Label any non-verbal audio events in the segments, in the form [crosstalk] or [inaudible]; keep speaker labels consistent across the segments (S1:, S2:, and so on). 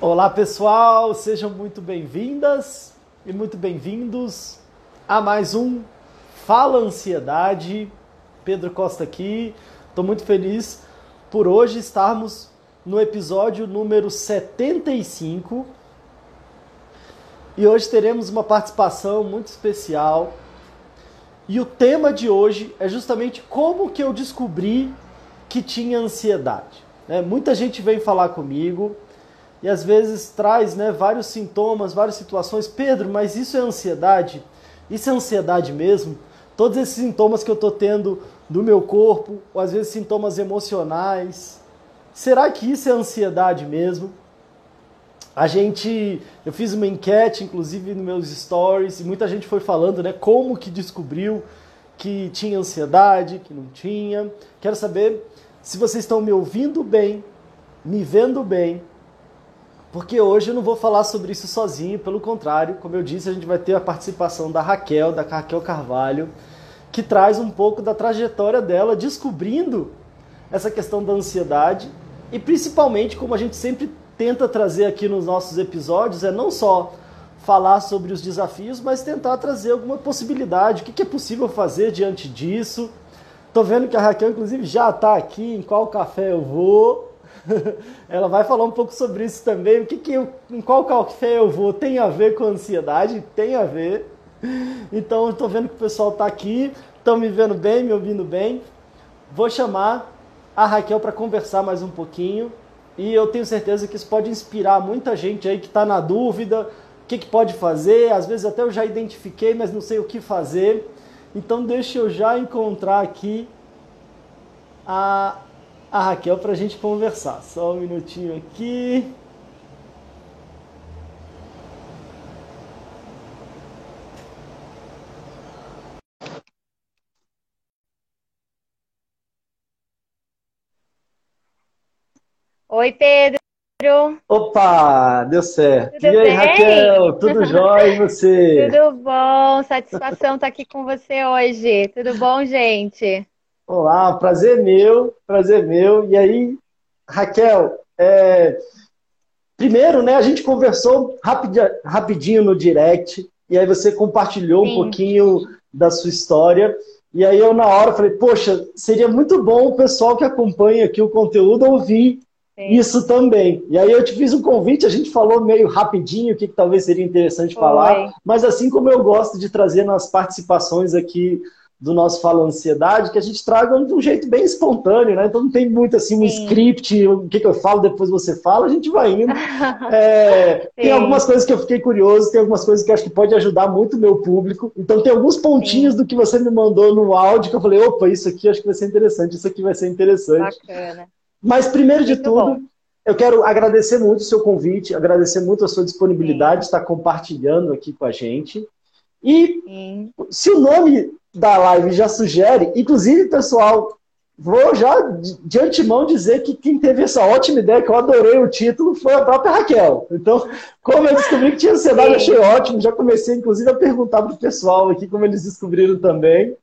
S1: Olá pessoal, sejam muito bem-vindas e muito bem-vindos a mais um Fala Ansiedade. Pedro Costa aqui. Estou muito feliz por hoje estarmos no episódio número 75. E hoje teremos uma participação muito especial. E o tema de hoje é justamente como que eu descobri que tinha ansiedade. Né? Muita gente vem falar comigo e às vezes traz né, vários sintomas, várias situações. Pedro, mas isso é ansiedade? Isso é ansiedade mesmo? Todos esses sintomas que eu estou tendo do meu corpo, ou às vezes sintomas emocionais, será que isso é ansiedade mesmo? A gente, eu fiz uma enquete, inclusive nos meus stories, e muita gente foi falando, né, como que descobriu que tinha ansiedade, que não tinha. Quero saber se vocês estão me ouvindo bem, me vendo bem, porque hoje eu não vou falar sobre isso sozinho, pelo contrário, como eu disse, a gente vai ter a participação da Raquel, da Raquel Carvalho, que traz um pouco da trajetória dela, descobrindo essa questão da ansiedade e principalmente, como a gente sempre tenta trazer aqui nos nossos episódios, é não só falar sobre os desafios, mas tentar trazer alguma possibilidade, o que é possível fazer diante disso. Tô vendo que a Raquel, inclusive, já está aqui, em qual café eu vou. [laughs] ela vai falar um pouco sobre isso também. O que, que eu, em qual café eu vou tem a ver com ansiedade? Tem a ver. Então, estou vendo que o pessoal está aqui, estão me vendo bem, me ouvindo bem. Vou chamar a Raquel para conversar mais um pouquinho. E eu tenho certeza que isso pode inspirar muita gente aí que está na dúvida, o que, que pode fazer. Às vezes até eu já identifiquei, mas não sei o que fazer. Então deixa eu já encontrar aqui a a Raquel para a gente conversar. Só um minutinho aqui.
S2: Oi, Pedro.
S1: Opa, deu certo.
S2: Tudo e aí,
S1: bem? Raquel, tudo jóia e [laughs] você?
S2: Tudo bom, satisfação estar aqui com você hoje. Tudo bom, gente?
S1: Olá, prazer meu, prazer meu. E aí, Raquel, é... primeiro, né, a gente conversou rapidinho no direct, e aí você compartilhou Sim. um pouquinho da sua história. E aí eu, na hora, falei, poxa, seria muito bom o pessoal que acompanha aqui o conteúdo ouvir Sim. isso também. E aí eu te fiz um convite, a gente falou meio rapidinho o que, que talvez seria interessante Oi. falar, mas assim como eu gosto de trazer nas participações aqui do nosso Fala Ansiedade, que a gente traga de um jeito bem espontâneo, né? Então não tem muito assim um Sim. script, o que, que eu falo, depois você fala, a gente vai indo. [laughs] É, tem algumas coisas que eu fiquei curioso, tem algumas coisas que acho que pode ajudar muito o meu público. Então tem alguns pontinhos Sim. do que você me mandou no áudio que eu falei, opa, isso aqui acho que vai ser interessante, isso aqui vai ser interessante. Bacana. Mas primeiro de muito tudo, bom. eu quero agradecer muito o seu convite, agradecer muito a sua disponibilidade de estar compartilhando aqui com a gente. E Sim. se o nome da live já sugere, inclusive, pessoal, vou já de antemão dizer que quem teve essa ótima ideia, que eu adorei o título, foi a própria Raquel. Então, como eu descobri que tinha ansiedade, achei ótimo. Já comecei, inclusive, a perguntar para o pessoal aqui como eles descobriram também.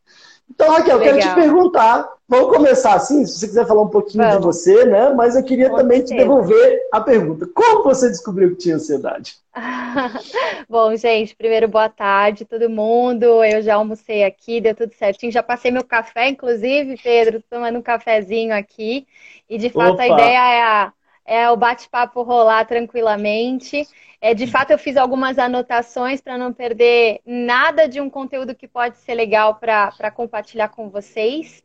S1: Então, Raquel, Legal. quero te perguntar. Vamos começar assim, se você quiser falar um pouquinho Vamos. de você, né? Mas eu queria Com também certeza. te devolver a pergunta. Como você descobriu que tinha ansiedade? [laughs]
S2: Bom, gente, primeiro boa tarde, todo mundo. Eu já almocei aqui, deu tudo certinho. Já passei meu café, inclusive, Pedro, tomando um cafezinho aqui. E de fato Opa. a ideia é, a, é o bate-papo rolar tranquilamente. É, de fato, eu fiz algumas anotações para não perder nada de um conteúdo que pode ser legal para compartilhar com vocês.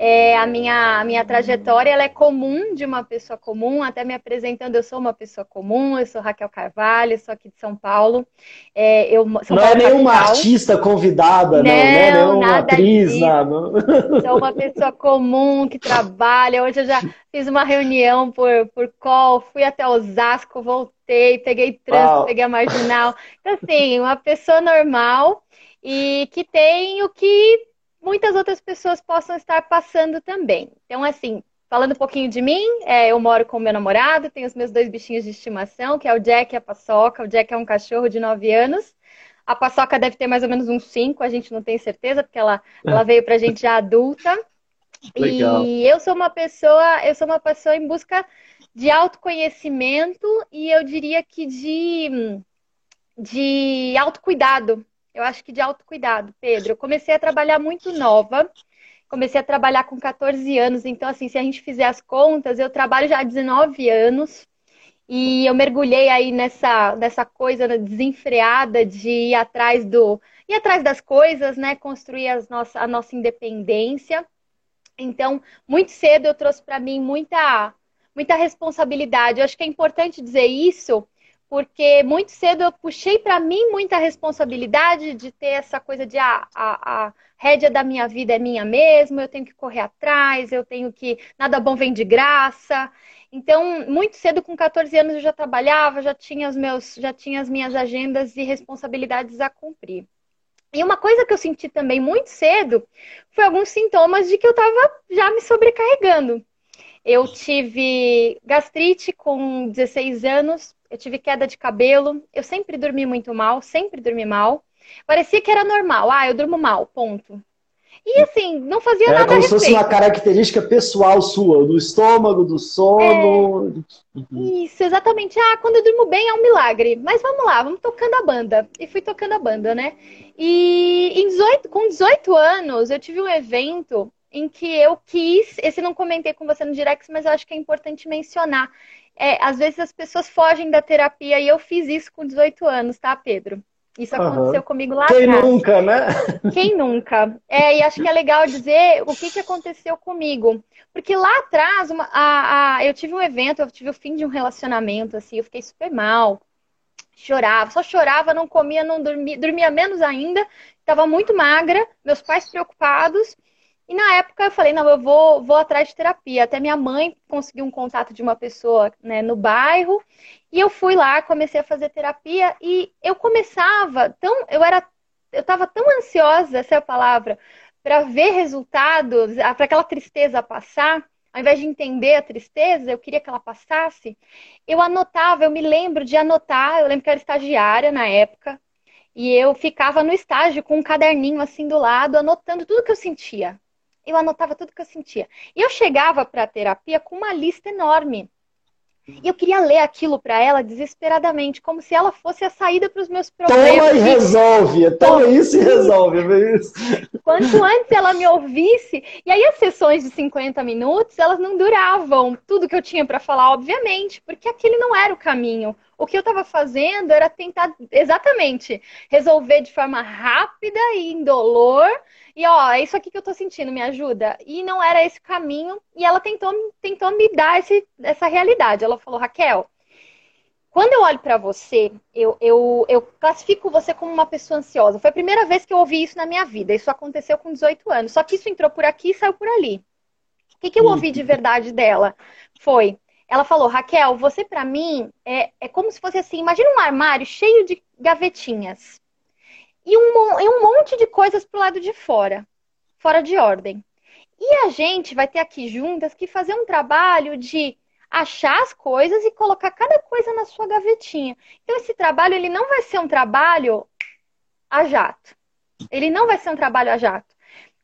S2: É, a, minha, a minha trajetória ela é comum de uma pessoa comum, até me apresentando, eu sou uma pessoa comum, eu sou Raquel Carvalho, sou aqui de São Paulo.
S1: É, eu, São não é Paulo é nenhuma capital. artista convidada, não, não, é nenhuma atriz, disso. nada. [laughs]
S2: Sou uma pessoa comum que trabalha. Hoje eu já fiz uma reunião por, por call, fui até Osasco, voltei, peguei trânsito, peguei a marginal. Então, assim, uma pessoa normal e que tem o que muitas outras pessoas possam estar passando também. Então, assim, falando um pouquinho de mim, é, eu moro com meu namorado, tenho os meus dois bichinhos de estimação, que é o Jack e a Paçoca. O Jack é um cachorro de 9 anos. A Paçoca deve ter mais ou menos uns 5, a gente não tem certeza, porque ela, ela veio pra gente já adulta. [laughs] Legal. E eu sou uma pessoa, eu sou uma pessoa em busca de autoconhecimento e eu diria que de, de autocuidado. Eu acho que de autocuidado, Pedro. Eu comecei a trabalhar muito nova. Comecei a trabalhar com 14 anos, então, assim, se a gente fizer as contas, eu trabalho já há 19 anos. E eu mergulhei aí nessa, nessa coisa desenfreada de ir atrás do ir atrás das coisas, né? Construir as nossa, a nossa independência. Então, muito cedo eu trouxe para mim muita muita responsabilidade. Eu acho que é importante dizer isso, porque muito cedo eu puxei para mim muita responsabilidade de ter essa coisa de ah, a, a rédea da minha vida é minha mesmo, eu tenho que correr atrás, eu tenho que. Nada bom vem de graça. Então, muito cedo, com 14 anos, eu já trabalhava, já tinha, os meus, já tinha as minhas agendas e responsabilidades a cumprir. E uma coisa que eu senti também muito cedo foi alguns sintomas de que eu estava já me sobrecarregando. Eu tive gastrite com 16 anos, eu tive queda de cabelo, eu sempre dormi muito mal, sempre dormi mal. Parecia que era normal, ah, eu durmo mal, ponto. E assim, não fazia
S1: Era
S2: nada
S1: como se fosse uma característica pessoal sua, do estômago, do sono.
S2: É... Isso, exatamente. Ah, quando eu durmo bem é um milagre. Mas vamos lá, vamos tocando a banda. E fui tocando a banda, né? E em 18, com 18 anos, eu tive um evento em que eu quis. Esse não comentei com você no direct, mas eu acho que é importante mencionar. É, às vezes as pessoas fogem da terapia e eu fiz isso com 18 anos, tá, Pedro? Isso aconteceu uhum. comigo lá
S1: Quem
S2: atrás.
S1: Quem nunca, né?
S2: Quem nunca? É, e acho que é legal dizer o que, que aconteceu comigo. Porque lá atrás, uma, a, a, eu tive um evento, eu tive o fim de um relacionamento, assim, eu fiquei super mal. Chorava, só chorava, não comia, não dormia, dormia menos ainda, estava muito magra, meus pais preocupados. E na época eu falei, não, eu vou, vou atrás de terapia. Até minha mãe conseguiu um contato de uma pessoa né, no bairro. E eu fui lá, comecei a fazer terapia e eu começava tão. Eu era. Eu estava tão ansiosa, essa é a palavra, para ver resultados, para aquela tristeza passar. Ao invés de entender a tristeza, eu queria que ela passasse. Eu anotava, eu me lembro de anotar. Eu lembro que eu era estagiária na época. E eu ficava no estágio com um caderninho assim do lado, anotando tudo que eu sentia eu anotava tudo que eu sentia. E eu chegava para a terapia com uma lista enorme. E eu queria ler aquilo para ela desesperadamente, como se ela fosse a saída para os meus problemas.
S1: Toma e resolve, toma isso e resolve. Isso. [laughs]
S2: Quanto antes ela me ouvisse, e aí as sessões de 50 minutos, elas não duravam tudo que eu tinha para falar, obviamente, porque aquele não era o caminho. O que eu estava fazendo era tentar exatamente resolver de forma rápida e indolor e ó, é isso aqui que eu tô sentindo, me ajuda. E não era esse caminho. E ela tentou, tentou me dar esse, essa realidade. Ela falou, Raquel, quando eu olho para você, eu, eu, eu classifico você como uma pessoa ansiosa. Foi a primeira vez que eu ouvi isso na minha vida. Isso aconteceu com 18 anos. Só que isso entrou por aqui e saiu por ali. O que, que eu ouvi de verdade dela? Foi, ela falou, Raquel, você para mim é, é como se fosse assim, imagina um armário cheio de gavetinhas e um, e um monte de coisas pro lado de fora, fora de ordem. E a gente vai ter aqui juntas que fazer um trabalho de achar as coisas e colocar cada coisa na sua gavetinha. Então esse trabalho ele não vai ser um trabalho a jato. Ele não vai ser um trabalho a jato.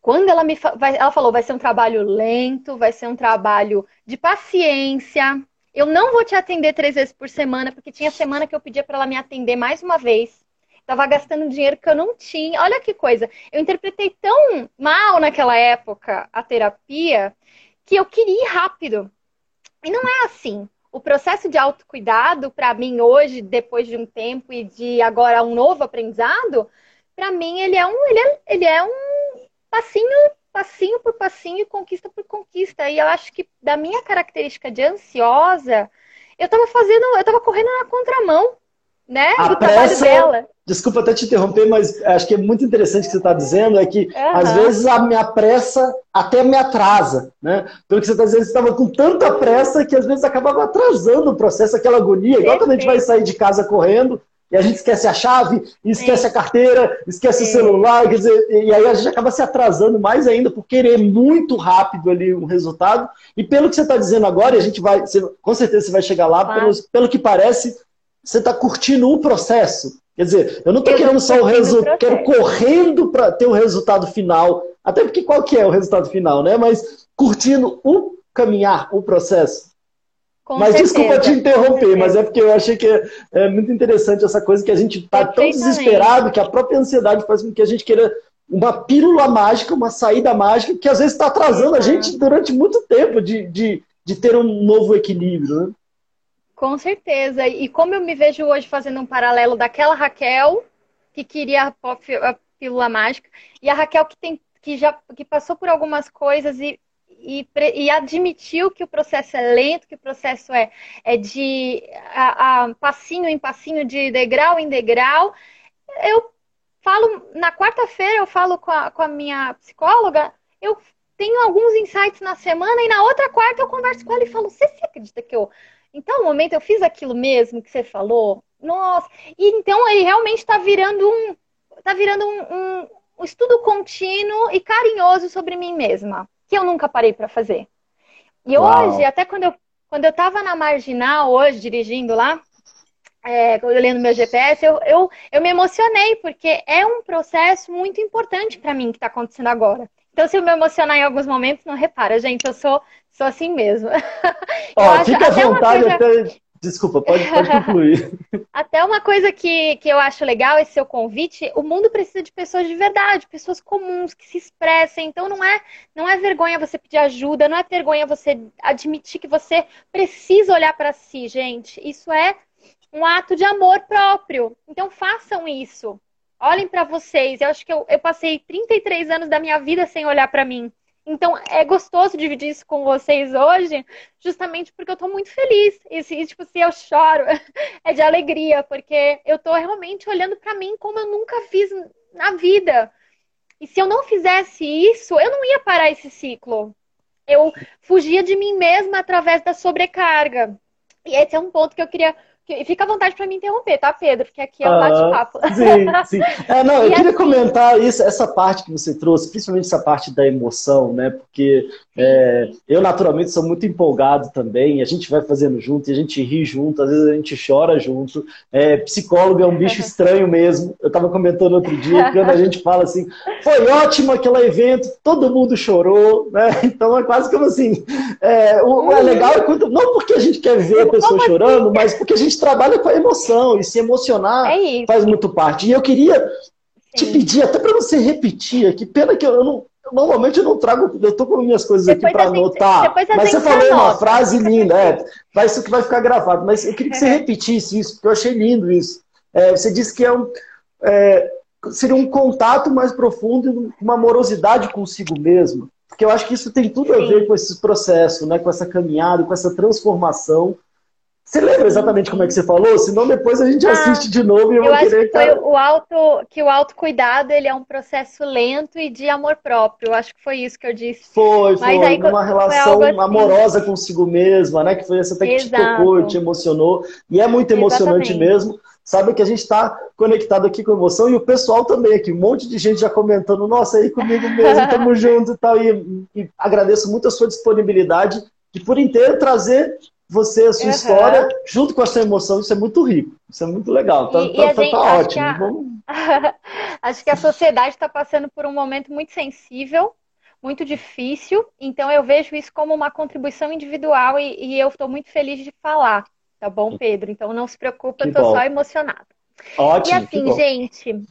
S2: Quando ela me vai, ela falou, vai ser um trabalho lento, vai ser um trabalho de paciência. Eu não vou te atender três vezes por semana, porque tinha semana que eu pedia para ela me atender mais uma vez. Tava gastando dinheiro que eu não tinha. Olha que coisa. Eu interpretei tão mal naquela época a terapia que eu queria ir rápido. E não é assim. O processo de autocuidado, para mim, hoje, depois de um tempo e de agora um novo aprendizado, para mim, ele é um, ele é, ele é um passinho, passinho por passinho, conquista por conquista. E eu acho que da minha característica de ansiosa, eu estava fazendo, eu estava correndo na contramão né?
S1: A do pressa, dela. Desculpa até te interromper, mas acho que é muito interessante o que você está dizendo, é que uhum. às vezes a minha pressa até me atrasa, né? Pelo que você está dizendo, você estava com tanta pressa que às vezes acabava atrasando o processo, aquela agonia, igual quando a gente vai sair de casa correndo, e a gente esquece a chave, esquece Sim. a carteira, esquece Sim. o celular, quer dizer, e aí a gente acaba se atrasando mais ainda por querer muito rápido ali um resultado. E pelo que você está dizendo agora, a gente vai, você, com certeza você vai chegar lá, pelo, pelo que parece, você está curtindo o processo. Quer dizer, eu não estou querendo só o resultado, quero correndo para ter o resultado final. Até porque qual que é o resultado final, né? Mas curtindo o caminhar, o processo. Com mas certeza. desculpa te interromper, mas é porque eu achei que é, é muito interessante essa coisa que a gente está tão desesperado que a própria ansiedade faz com que a gente queira uma pílula mágica, uma saída mágica, que às vezes está atrasando a gente durante muito tempo de, de, de ter um novo equilíbrio. Né?
S2: Com certeza. E como eu me vejo hoje fazendo um paralelo daquela Raquel que queria a pílula mágica e a Raquel que tem que já que passou por algumas coisas e e, e admitiu que o processo é lento, que o processo é, é de a, a, passinho em passinho, de degrau em degrau. Eu falo, na quarta-feira eu falo com a, com a minha psicóloga, eu tenho alguns insights na semana e na outra quarta eu converso com ela e falo, você acredita que eu. Então, no momento eu fiz aquilo mesmo que você falou? Nossa! E então aí realmente está virando um. Tá virando um, um, um estudo contínuo e carinhoso sobre mim mesma que eu nunca parei para fazer. E Uau. hoje, até quando eu, quando eu tava na marginal, hoje, dirigindo lá, é, olhando meu GPS, eu, eu, eu me emocionei, porque é um processo muito importante para mim que está acontecendo agora. Então, se eu me emocionar em alguns momentos, não repara, gente, eu sou, sou assim mesmo. [laughs]
S1: Ó, fica à vontade coisa... até Desculpa, pode, pode concluir. [laughs]
S2: Até uma coisa que, que eu acho legal, esse seu convite, o mundo precisa de pessoas de verdade, pessoas comuns, que se expressem. Então não é, não é vergonha você pedir ajuda, não é vergonha você admitir que você precisa olhar para si, gente. Isso é um ato de amor próprio. Então façam isso. Olhem para vocês. Eu acho que eu, eu passei 33 anos da minha vida sem olhar para mim. Então, é gostoso dividir isso com vocês hoje, justamente porque eu tô muito feliz. E se, tipo, se eu choro, [laughs] é de alegria, porque eu tô realmente olhando para mim como eu nunca fiz na vida. E se eu não fizesse isso, eu não ia parar esse ciclo. Eu fugia de mim mesma através da sobrecarga. E esse é um ponto que eu queria Fica à vontade para me interromper, tá, Pedro? Porque aqui é um bate-papo.
S1: sim, [laughs] sim. É, não, eu queria assim... comentar isso, essa parte que você trouxe, principalmente essa parte da emoção, né? Porque é, eu, naturalmente, sou muito empolgado também, a gente vai fazendo junto, a gente ri junto, às vezes a gente chora junto. É, psicólogo é um bicho [laughs] estranho mesmo. Eu estava comentando outro dia, quando a gente fala assim, foi ótimo aquele evento, todo mundo chorou, né? [laughs] Então é quase como assim. É, o, é legal é quando, não porque a gente quer ver a pessoa assim? chorando, mas porque a gente trabalha com a emoção, e se emocionar é faz muito parte. E eu queria Sim. te pedir, até para você repetir aqui, pena que eu não Normalmente eu não trago, eu tô com minhas coisas depois aqui para anotar. Mas você falou uma frase linda, é, vai, isso que vai ficar gravado. Mas eu queria que você repetisse isso, porque eu achei lindo isso. É, você disse que é um, é, seria um contato mais profundo, uma amorosidade consigo mesmo. Porque eu acho que isso tem tudo a ver com esse processo, né? com essa caminhada, com essa transformação você lembra exatamente como é que você falou? Senão depois a gente ah, assiste de novo e eu, eu vou querer...
S2: Que foi o auto, que o autocuidado ele é um processo lento e de amor próprio. Eu acho que foi isso que eu disse.
S1: Foi, Mas foi. Aí, uma relação assim. amorosa consigo mesma, né? Que foi essa até que Exato. te tocou, te emocionou. E é muito emocionante exatamente. mesmo. Sabe que a gente está conectado aqui com emoção e o pessoal também aqui. Um monte de gente já comentando, nossa, aí comigo mesmo, tamo [laughs] junto e tal. E, e agradeço muito a sua disponibilidade de por inteiro trazer você, a sua uhum. história, junto com a sua emoção, isso é muito rico, isso é muito legal, tá, e, tá, e tá, gente, tá ótimo.
S2: Acho que, a... [laughs] acho que a sociedade está passando por um momento muito sensível, muito difícil, então eu vejo isso como uma contribuição individual e, e eu estou muito feliz de falar, tá bom, Pedro? Então não se preocupa, eu estou só emocionada.
S1: Ótimo.
S2: E assim, gente,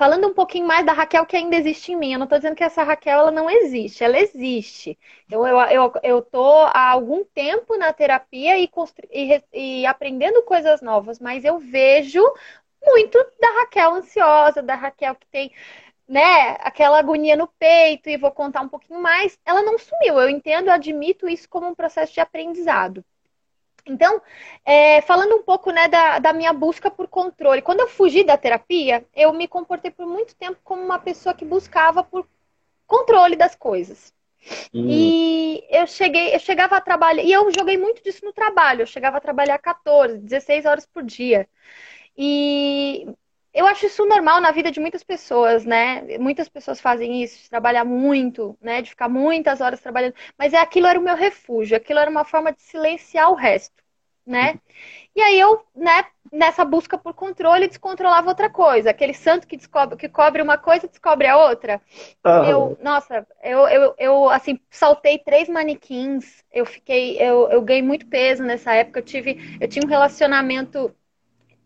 S2: falando um pouquinho mais da Raquel que ainda existe em mim. Eu não estou dizendo que essa Raquel ela não existe, ela existe. Eu, eu, eu, eu tô há algum tempo na terapia e, e, e aprendendo coisas novas, mas eu vejo muito da Raquel ansiosa, da Raquel que tem né, aquela agonia no peito, e vou contar um pouquinho mais. Ela não sumiu, eu entendo, eu admito isso como um processo de aprendizado. Então, é, falando um pouco né, da, da, minha busca por controle, quando eu fugi da terapia, eu me comportei por muito tempo como uma pessoa que buscava por controle das coisas. Hum. E eu cheguei, eu chegava a trabalhar, e eu joguei muito disso no trabalho, eu chegava a trabalhar 14, 16 horas por dia. E eu acho isso normal na vida de muitas pessoas, né? Muitas pessoas fazem isso, de trabalhar muito, né? De ficar muitas horas trabalhando. Mas é aquilo era o meu refúgio, aquilo era uma forma de silenciar o resto, né? E aí eu, né, nessa busca por controle, descontrolava outra coisa. Aquele santo que descobre, que cobre uma coisa, descobre a outra. Uhum. Eu, nossa, eu, eu, eu, assim, saltei três manequins. Eu fiquei, eu, eu ganhei muito peso nessa época. Eu tive, eu tinha um relacionamento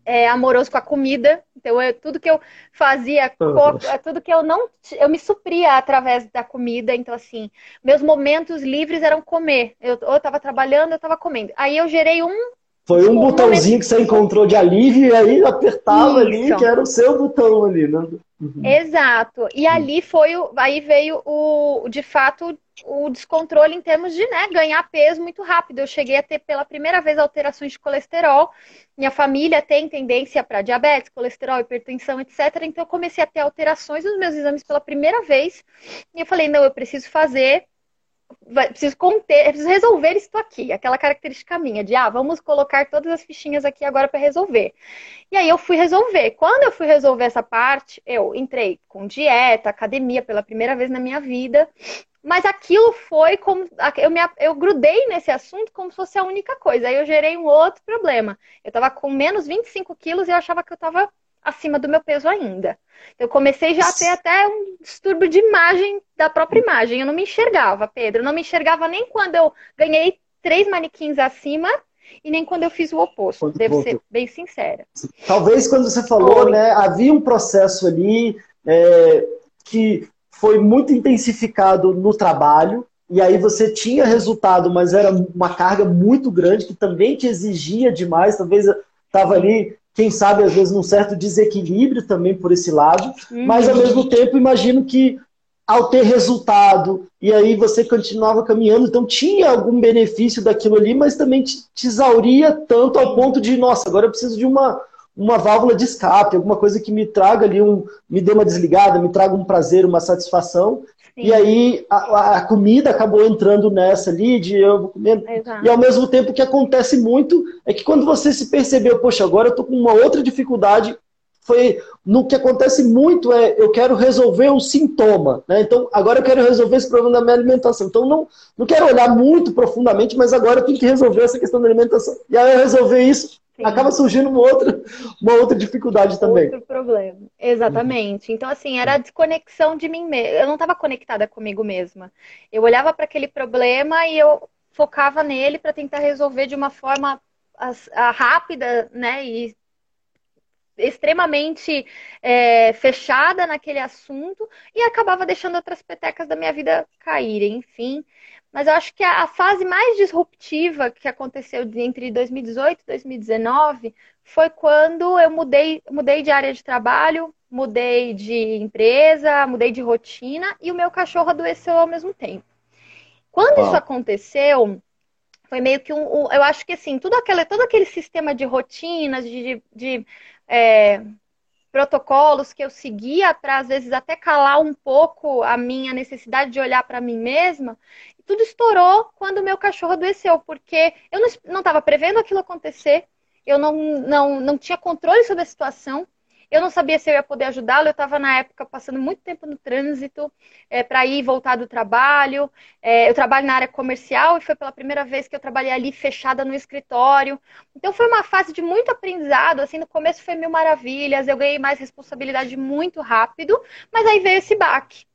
S2: é, amoroso com a comida. Então, eu, tudo que eu fazia, uhum. tudo que eu não. Eu me supria através da comida. Então, assim, meus momentos livres eram comer. Eu, eu estava trabalhando, eu estava comendo. Aí eu gerei um
S1: foi um botãozinho que você encontrou de alívio e aí apertava Isso. ali, que era o seu botão ali, né?
S2: Uhum. Exato. E ali foi o, aí veio o, de fato, o descontrole em termos de né, ganhar peso muito rápido. Eu cheguei a ter pela primeira vez alterações de colesterol. Minha família tem tendência para diabetes, colesterol, hipertensão, etc. Então eu comecei a ter alterações nos meus exames pela primeira vez. E eu falei, não, eu preciso fazer vai, preciso conter, preciso resolver isso aqui, aquela característica minha de, ah, vamos colocar todas as fichinhas aqui agora para resolver. E aí eu fui resolver. Quando eu fui resolver essa parte, eu entrei com dieta, academia pela primeira vez na minha vida, mas aquilo foi como. Eu, me, eu grudei nesse assunto como se fosse a única coisa. Aí eu gerei um outro problema. Eu estava com menos 25 quilos e eu achava que eu estava acima do meu peso ainda. Eu comecei já a ter até um distúrbio de imagem da própria imagem. Eu não me enxergava, Pedro. Eu não me enxergava nem quando eu ganhei três manequins acima e nem quando eu fiz o oposto. Devo ser bem sincera.
S1: Talvez quando você falou, foi. né, havia um processo ali é, que foi muito intensificado no trabalho. E aí você tinha resultado, mas era uma carga muito grande que também te exigia demais. Talvez estava ali quem sabe às vezes num certo desequilíbrio também por esse lado, uhum. mas ao mesmo tempo imagino que ao ter resultado e aí você continuava caminhando, então tinha algum benefício daquilo ali, mas também te, te exauria tanto ao ponto de, nossa, agora eu preciso de uma uma válvula de escape, alguma coisa que me traga ali um, me dê uma desligada, me traga um prazer, uma satisfação. E aí a, a, comida acabou entrando nessa ali, de eu comer. E ao mesmo tempo que acontece muito é que quando você se percebeu, poxa, agora eu tô com uma outra dificuldade, foi no que acontece muito é eu quero resolver um sintoma, né? Então agora eu quero resolver esse problema da minha alimentação. Então não não quero olhar muito profundamente, mas agora eu tenho que resolver essa questão da alimentação. E aí eu resolver isso, Sim. acaba surgindo uma outra, uma outra dificuldade também.
S2: Outro problema. Exatamente. Então, assim, era a desconexão de mim mesma. Eu não estava conectada comigo mesma. Eu olhava para aquele problema e eu focava nele para tentar resolver de uma forma rápida, né? E extremamente é, fechada naquele assunto e acabava deixando outras petecas da minha vida caírem, enfim. Mas eu acho que a, fase mais disruptiva que aconteceu entre 2018 e 2019 foi quando eu mudei, mudei de área de trabalho, mudei de empresa, mudei de rotina e o meu cachorro adoeceu ao mesmo tempo. Quando isso aconteceu, foi meio que um, um, Eu acho que assim, tudo aquele, todo aquele sistema de rotinas, de, de, de é, protocolos que eu seguia para às vezes até calar um pouco a minha necessidade de olhar para mim mesma, tudo estourou quando o meu cachorro adoeceu, porque eu não estava prevendo aquilo acontecer, eu não, não, não tinha controle sobre a situação, eu não sabia se eu ia poder ajudá-lo. Eu estava na época passando muito tempo no trânsito é, para ir e voltar do trabalho. É, eu trabalho na área comercial e foi pela primeira vez que eu trabalhei ali fechada no escritório. Então foi uma fase de muito aprendizado. Assim, no começo foi mil maravilhas. Eu ganhei mais responsabilidade muito rápido, mas aí veio esse baque.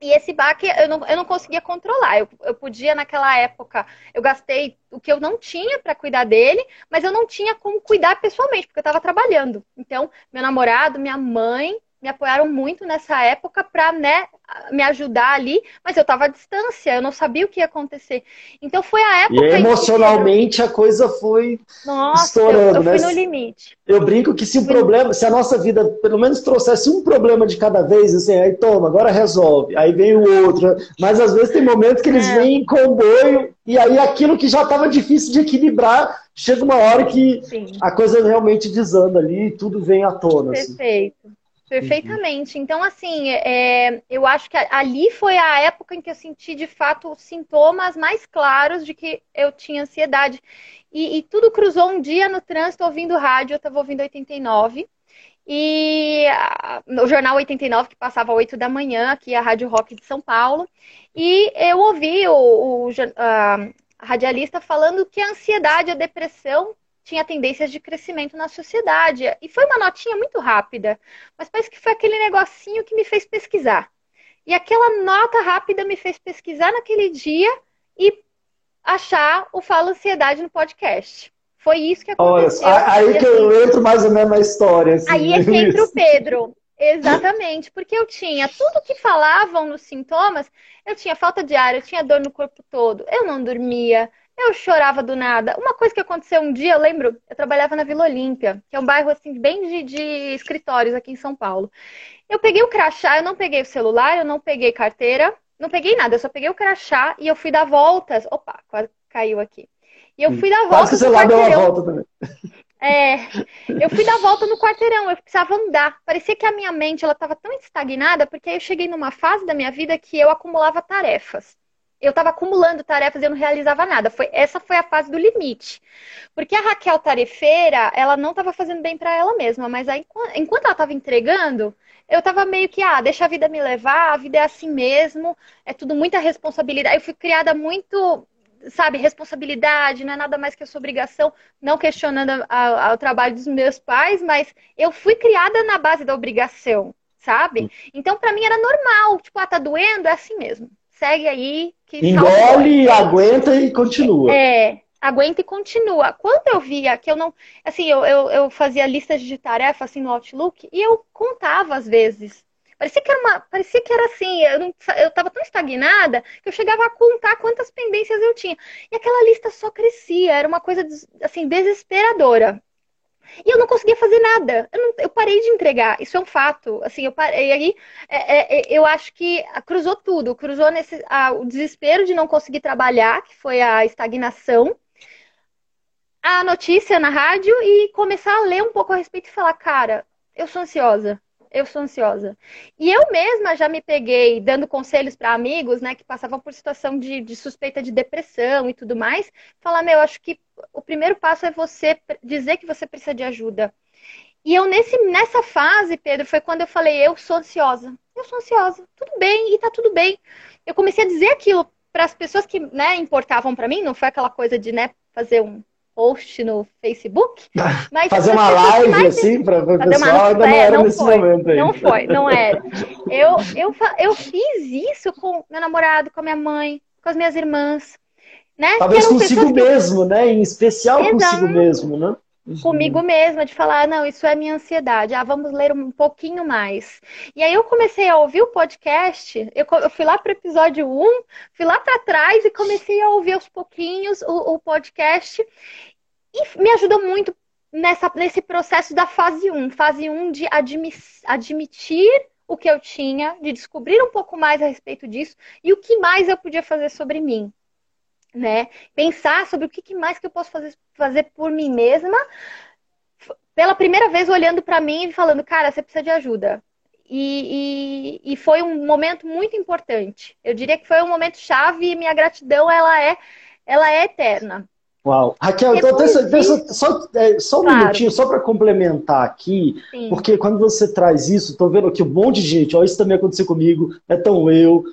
S2: E esse baque eu não, eu não conseguia controlar. Eu, eu podia, naquela época, eu gastei o que eu não tinha para cuidar dele, mas eu não tinha como cuidar pessoalmente, porque eu estava trabalhando. Então, meu namorado, minha mãe me apoiaram muito nessa época para né, me ajudar ali, mas eu estava à distância, eu não sabia o que ia acontecer. Então foi a época.
S1: E emocionalmente a coisa foi
S2: Nossa,
S1: estourando, eu, eu
S2: né?
S1: fui
S2: no limite.
S1: Eu brinco que se o problema, se a nossa vida pelo menos trouxesse um problema de cada vez, assim, aí toma, agora resolve, aí vem o outro. Mas às vezes tem momentos que eles é. vêm em comboio e aí aquilo que já estava difícil de equilibrar, chega uma hora que Sim. a coisa realmente desanda ali e tudo vem à tona.
S2: Assim. Perfeito. Assim. Perfeitamente. Então, assim, é, eu acho que ali foi a época em que eu senti de fato sintomas mais claros de que eu tinha ansiedade. E, e tudo cruzou um dia no trânsito ouvindo rádio, eu estava ouvindo 89. E no Jornal 89, que passava às 8 da manhã, aqui a Rádio Rock de São Paulo. E eu ouvi o, o a radialista falando que a ansiedade, a depressão tinha tendências de crescimento na sociedade. E foi uma notinha muito rápida, mas parece que foi aquele negocinho que me fez pesquisar. E aquela nota rápida me fez pesquisar naquele dia e achar o Fala Ansiedade no podcast. Foi isso que aconteceu.
S1: Olha, aí que eu entro mais ou menos na história. Assim,
S2: aí é que entra o [laughs] Pedro. Exatamente, porque eu tinha tudo que falavam nos sintomas, eu tinha falta de ar, eu tinha dor no corpo todo, eu não dormia, eu chorava do nada. Uma coisa que aconteceu um dia, eu lembro, eu trabalhava na Vila Olímpia, que é um bairro assim bem de, de escritórios aqui em São Paulo. Eu peguei o crachá, eu não peguei o celular, eu não peguei carteira, não peguei nada, eu só peguei o crachá e eu fui dar voltas. Opa, quase caiu aqui. E eu fui dar voltas.
S1: Quase você lá deu uma volta também.
S2: É, eu fui dar volta no quarteirão, eu precisava andar. Parecia que a minha mente ela estava tão estagnada, porque aí eu cheguei numa fase da minha vida que eu acumulava tarefas. Eu estava acumulando tarefas e eu não realizava nada. Foi, essa foi a fase do limite. Porque a Raquel tarefeira, ela não estava fazendo bem para ela mesma, mas aí, enquanto ela estava entregando, eu estava meio que, ah, deixa a vida me levar, a vida é assim mesmo, é tudo muita responsabilidade. Eu fui criada muito sabe, responsabilidade, não é nada mais que a sua obrigação, não questionando o trabalho dos meus pais, mas eu fui criada na base da obrigação, sabe? Hum. Então, para mim era normal, tipo, ah, tá doendo, é assim mesmo. Segue aí. Que
S1: Engole, aguenta e continua.
S2: É, aguenta e continua. Quando eu via que eu não. Assim, eu, eu, eu fazia listas de tarefas assim, no Outlook e eu contava às vezes Parecia que era uma, parecia que era assim, eu, não, eu tava tão estagnada que eu chegava a contar quantas pendências eu tinha. E aquela lista só crescia, era uma coisa assim desesperadora. E eu não conseguia fazer nada. Eu, não, eu parei de entregar. Isso é um fato. Assim, eu parei. E aí, é, é, eu acho que cruzou tudo. Cruzou nesse, o desespero de não conseguir trabalhar, que foi a estagnação, a notícia na rádio e começar a ler um pouco a respeito e falar, cara, eu sou ansiosa eu sou ansiosa. E eu mesma já me peguei dando conselhos para amigos, né, que passavam por situação de, de, suspeita de depressão e tudo mais. Falar, meu, acho que o primeiro passo é você dizer que você precisa de ajuda. E eu, nesse, nessa fase, Pedro, foi quando eu falei, eu sou ansiosa. Eu sou ansiosa. Tudo bem, e tá tudo bem. Eu comecei a dizer aquilo para as pessoas que, né, importavam para mim, não foi aquela coisa de, né, fazer um post no Facebook. [laughs]
S1: Mas fazer uma live mais... assim para o pessoal uma... ainda não é, era não nesse
S2: foi,
S1: momento aí.
S2: Não foi, não era. [laughs] Eu, eu, eu fiz isso com meu namorado, com a minha mãe, com as minhas irmãs. Né?
S1: Talvez consigo que... mesmo, né? Em especial Exato. consigo mesmo, né?
S2: Uhum. comigo mesma, de falar, não, isso é minha ansiedade, ah, vamos ler um pouquinho mais. E aí eu comecei a ouvir o podcast, eu, eu fui lá para o episódio 1, fui lá para trás e comecei a ouvir aos pouquinhos o, o podcast e me ajudou muito nessa, nesse processo da fase 1, fase 1 de admi admitir o que eu tinha, de descobrir um pouco mais a respeito disso e o que mais eu podia fazer sobre mim né? Pensar sobre o que mais que eu posso fazer, fazer por mim mesma, pela primeira vez olhando para mim e falando, cara, você precisa de ajuda. E, e, e, foi um momento muito importante. Eu diria que foi um momento chave e minha gratidão ela é, ela é eterna.
S1: Uau. Raquel, então, pensa, pensa, só, é, só um claro. minutinho, só para complementar aqui, Sim. porque quando você traz isso, estou vendo aqui um monte de gente, ó, isso também aconteceu comigo, é tão eu,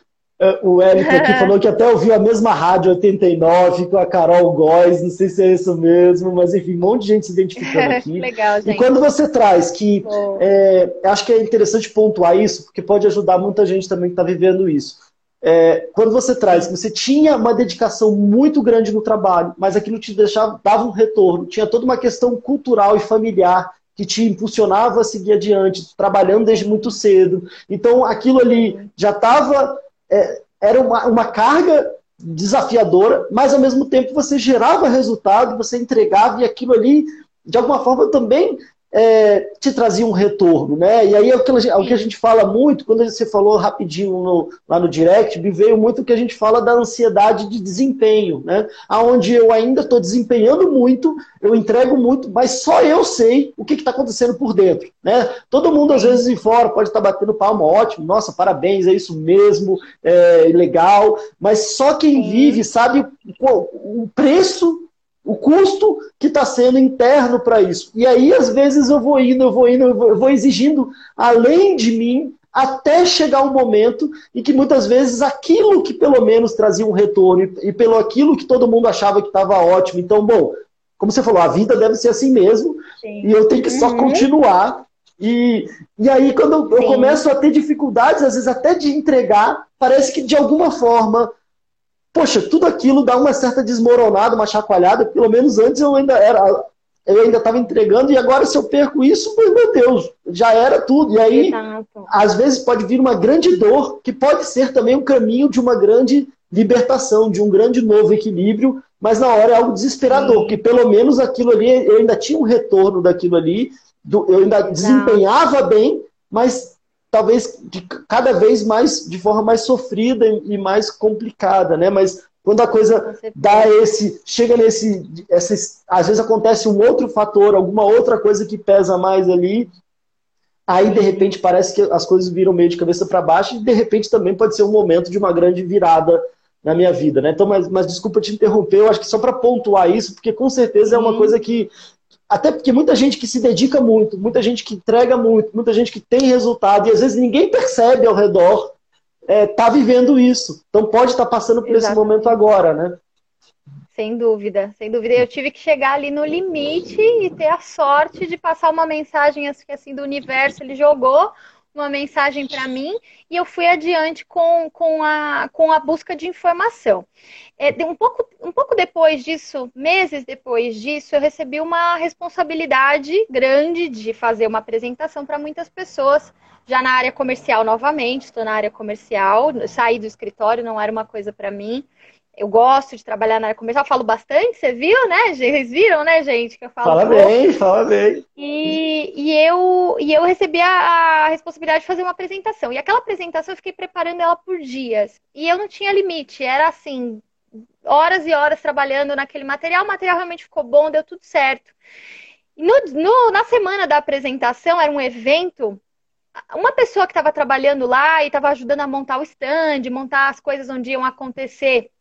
S1: o Érico aqui [laughs] falou que até ouviu a mesma rádio 89 com a Carol Góes, não sei se é isso mesmo, mas enfim, um monte de gente se identificando [laughs] aqui.
S2: Legal, gente.
S1: E quando você traz que, é, acho que é interessante pontuar isso, porque pode ajudar muita gente também que está vivendo isso. É, quando você traz que você tinha uma dedicação muito grande no trabalho, mas aquilo te deixava, dava um retorno, tinha toda uma questão cultural e familiar que te impulsionava a seguir adiante, trabalhando desde muito cedo. Então, aquilo ali já estava é, era uma, uma carga desafiadora, mas ao mesmo tempo você gerava resultado, você entregava e aquilo ali, de alguma forma, também é, te trazia um retorno, né? E aí é o que, é o que a gente fala muito, quando você falou rapidinho no, lá no direct, me veio muito o que a gente fala da ansiedade de desempenho, né? Aonde eu ainda estou desempenhando muito, eu entrego muito, mas só eu sei o que está acontecendo por dentro, né? Todo mundo às vezes em fora pode estar tá batendo palma, ótimo, nossa, parabéns, é isso mesmo, é legal, mas só quem vive sabe o preço o custo que está sendo interno para isso. E aí, às vezes, eu vou indo, eu vou indo, eu vou exigindo além de mim, até chegar um momento em que muitas vezes aquilo que pelo menos trazia um retorno e, pelo aquilo que todo mundo achava que estava ótimo. Então, bom, como você falou, a vida deve ser assim mesmo, Sim. e eu tenho que só uhum. continuar. E, e aí, quando eu, eu começo a ter dificuldades, às vezes até de entregar, parece que de alguma forma, poxa, tudo aquilo dá uma certa desmoronada, uma chacoalhada, pelo menos antes eu ainda era eu ainda estava entregando, e agora se eu perco isso, meu Deus, já era tudo. E aí, Exato. às vezes, pode vir uma grande dor, que pode ser também um caminho de uma grande libertação, de um grande novo equilíbrio, mas na hora é algo desesperador, Sim. porque pelo menos aquilo ali, eu ainda tinha um retorno daquilo ali, eu ainda Exato. desempenhava bem, mas talvez de, cada vez mais, de forma mais sofrida e mais complicada, né? Mas quando a coisa dá esse, chega nesse, essa, às vezes acontece um outro fator, alguma outra coisa que pesa mais ali, aí de repente parece que as coisas viram meio de cabeça para baixo e de repente também pode ser um momento de uma grande virada na minha vida, né? Então, mas, mas desculpa te interromper, eu acho que só para pontuar isso, porque com certeza é uma coisa que até porque muita gente que se dedica muito, muita gente que entrega muito, muita gente que tem resultado e às vezes ninguém percebe ao redor está é, tá vivendo isso. Então pode estar tá passando por Exatamente. esse momento agora, né?
S2: Sem dúvida, sem dúvida. Eu tive que chegar ali no limite e ter a sorte de passar uma mensagem assim, assim do universo. Ele jogou uma mensagem para mim e eu fui adiante com, com, a, com a busca de informação. É, um, pouco, um pouco depois disso, meses depois disso, eu recebi uma responsabilidade grande de fazer uma apresentação para muitas pessoas já na área comercial novamente, estou na área comercial, saí do escritório, não era uma coisa para mim. Eu gosto de trabalhar na área comercial, falo bastante, você viu, né? Vocês viram, né, gente? Que eu falo
S1: fala bem, fala bem.
S2: E, e, eu, e eu recebi a, a, responsabilidade de fazer uma apresentação. E aquela apresentação eu fiquei preparando ela por dias. E eu não tinha limite, era assim, horas e horas trabalhando naquele material. O material realmente ficou bom, deu tudo certo. No, no, na semana da apresentação, era um evento uma pessoa que estava trabalhando lá e estava ajudando a montar o stand, montar as coisas onde iam acontecer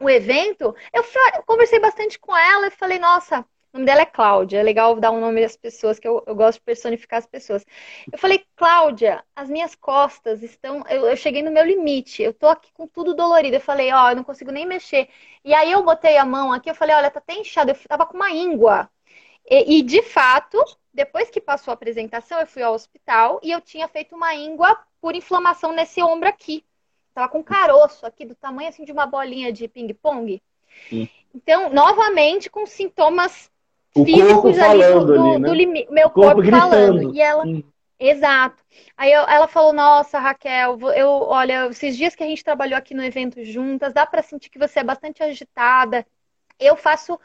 S2: o evento, eu, eu conversei bastante com ela e falei, nossa, o nome dela é Cláudia, é legal dar um nome às pessoas, que eu, eu gosto de personificar as pessoas. Eu falei, Cláudia, as minhas costas estão. Eu, eu, cheguei no meu limite, eu tô aqui com tudo dolorido. Eu falei, ó, oh, eu não consigo nem mexer. E aí eu botei a mão aqui, eu falei, olha, tá até inchado, eu tava com uma íngua. E, e, de fato, depois que passou a apresentação, eu fui ao hospital e eu tinha feito uma íngua por inflamação nesse ombro aqui. Tava com caroço aqui, do tamanho assim de uma bolinha de ping-pong. Então, novamente, com sintomas
S1: o físicos ali do, do, ali, né? do.
S2: Meu corpo, corpo falando. E ela. Sim. Exato. Aí eu, ela falou: Nossa, Raquel, eu, olha, esses dias que a gente trabalhou aqui no evento juntas, dá para sentir que você é bastante agitada. Eu faço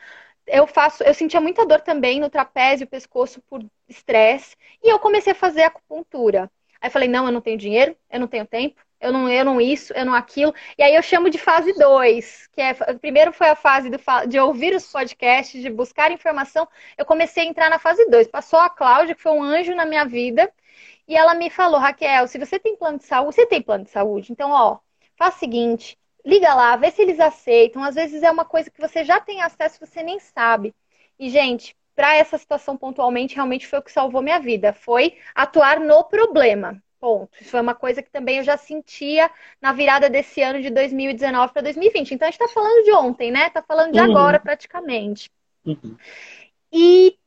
S2: eu faço, eu sentia muita dor também no trapézio, pescoço por estresse, e eu comecei a fazer acupuntura. Aí falei, não, eu não tenho dinheiro, eu não tenho tempo, eu não, eu não isso, eu não aquilo. E aí eu chamo de fase 2, que é, primeiro foi a fase do, de ouvir os podcasts, de buscar informação. Eu comecei a entrar na fase 2. Passou a Cláudia, que foi um anjo na minha vida, e ela me falou, Raquel, se você tem plano de saúde, você tem plano de saúde, então, ó, faz o seguinte, liga lá, vê se eles aceitam. Às vezes é uma coisa que você já tem acesso, você nem sabe. E, gente, para essa situação pontualmente, realmente foi o que salvou minha vida. Foi atuar no problema. Ponto. Isso foi uma coisa que também eu já sentia na virada desse ano de 2019 para 2020. Então a gente está falando de ontem, né? Está falando de uhum. agora praticamente. Uhum. E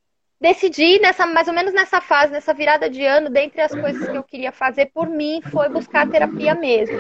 S2: decidi, nessa, mais ou menos nessa fase, nessa virada de ano, dentre as coisas que eu queria fazer por mim, foi buscar terapia mesmo.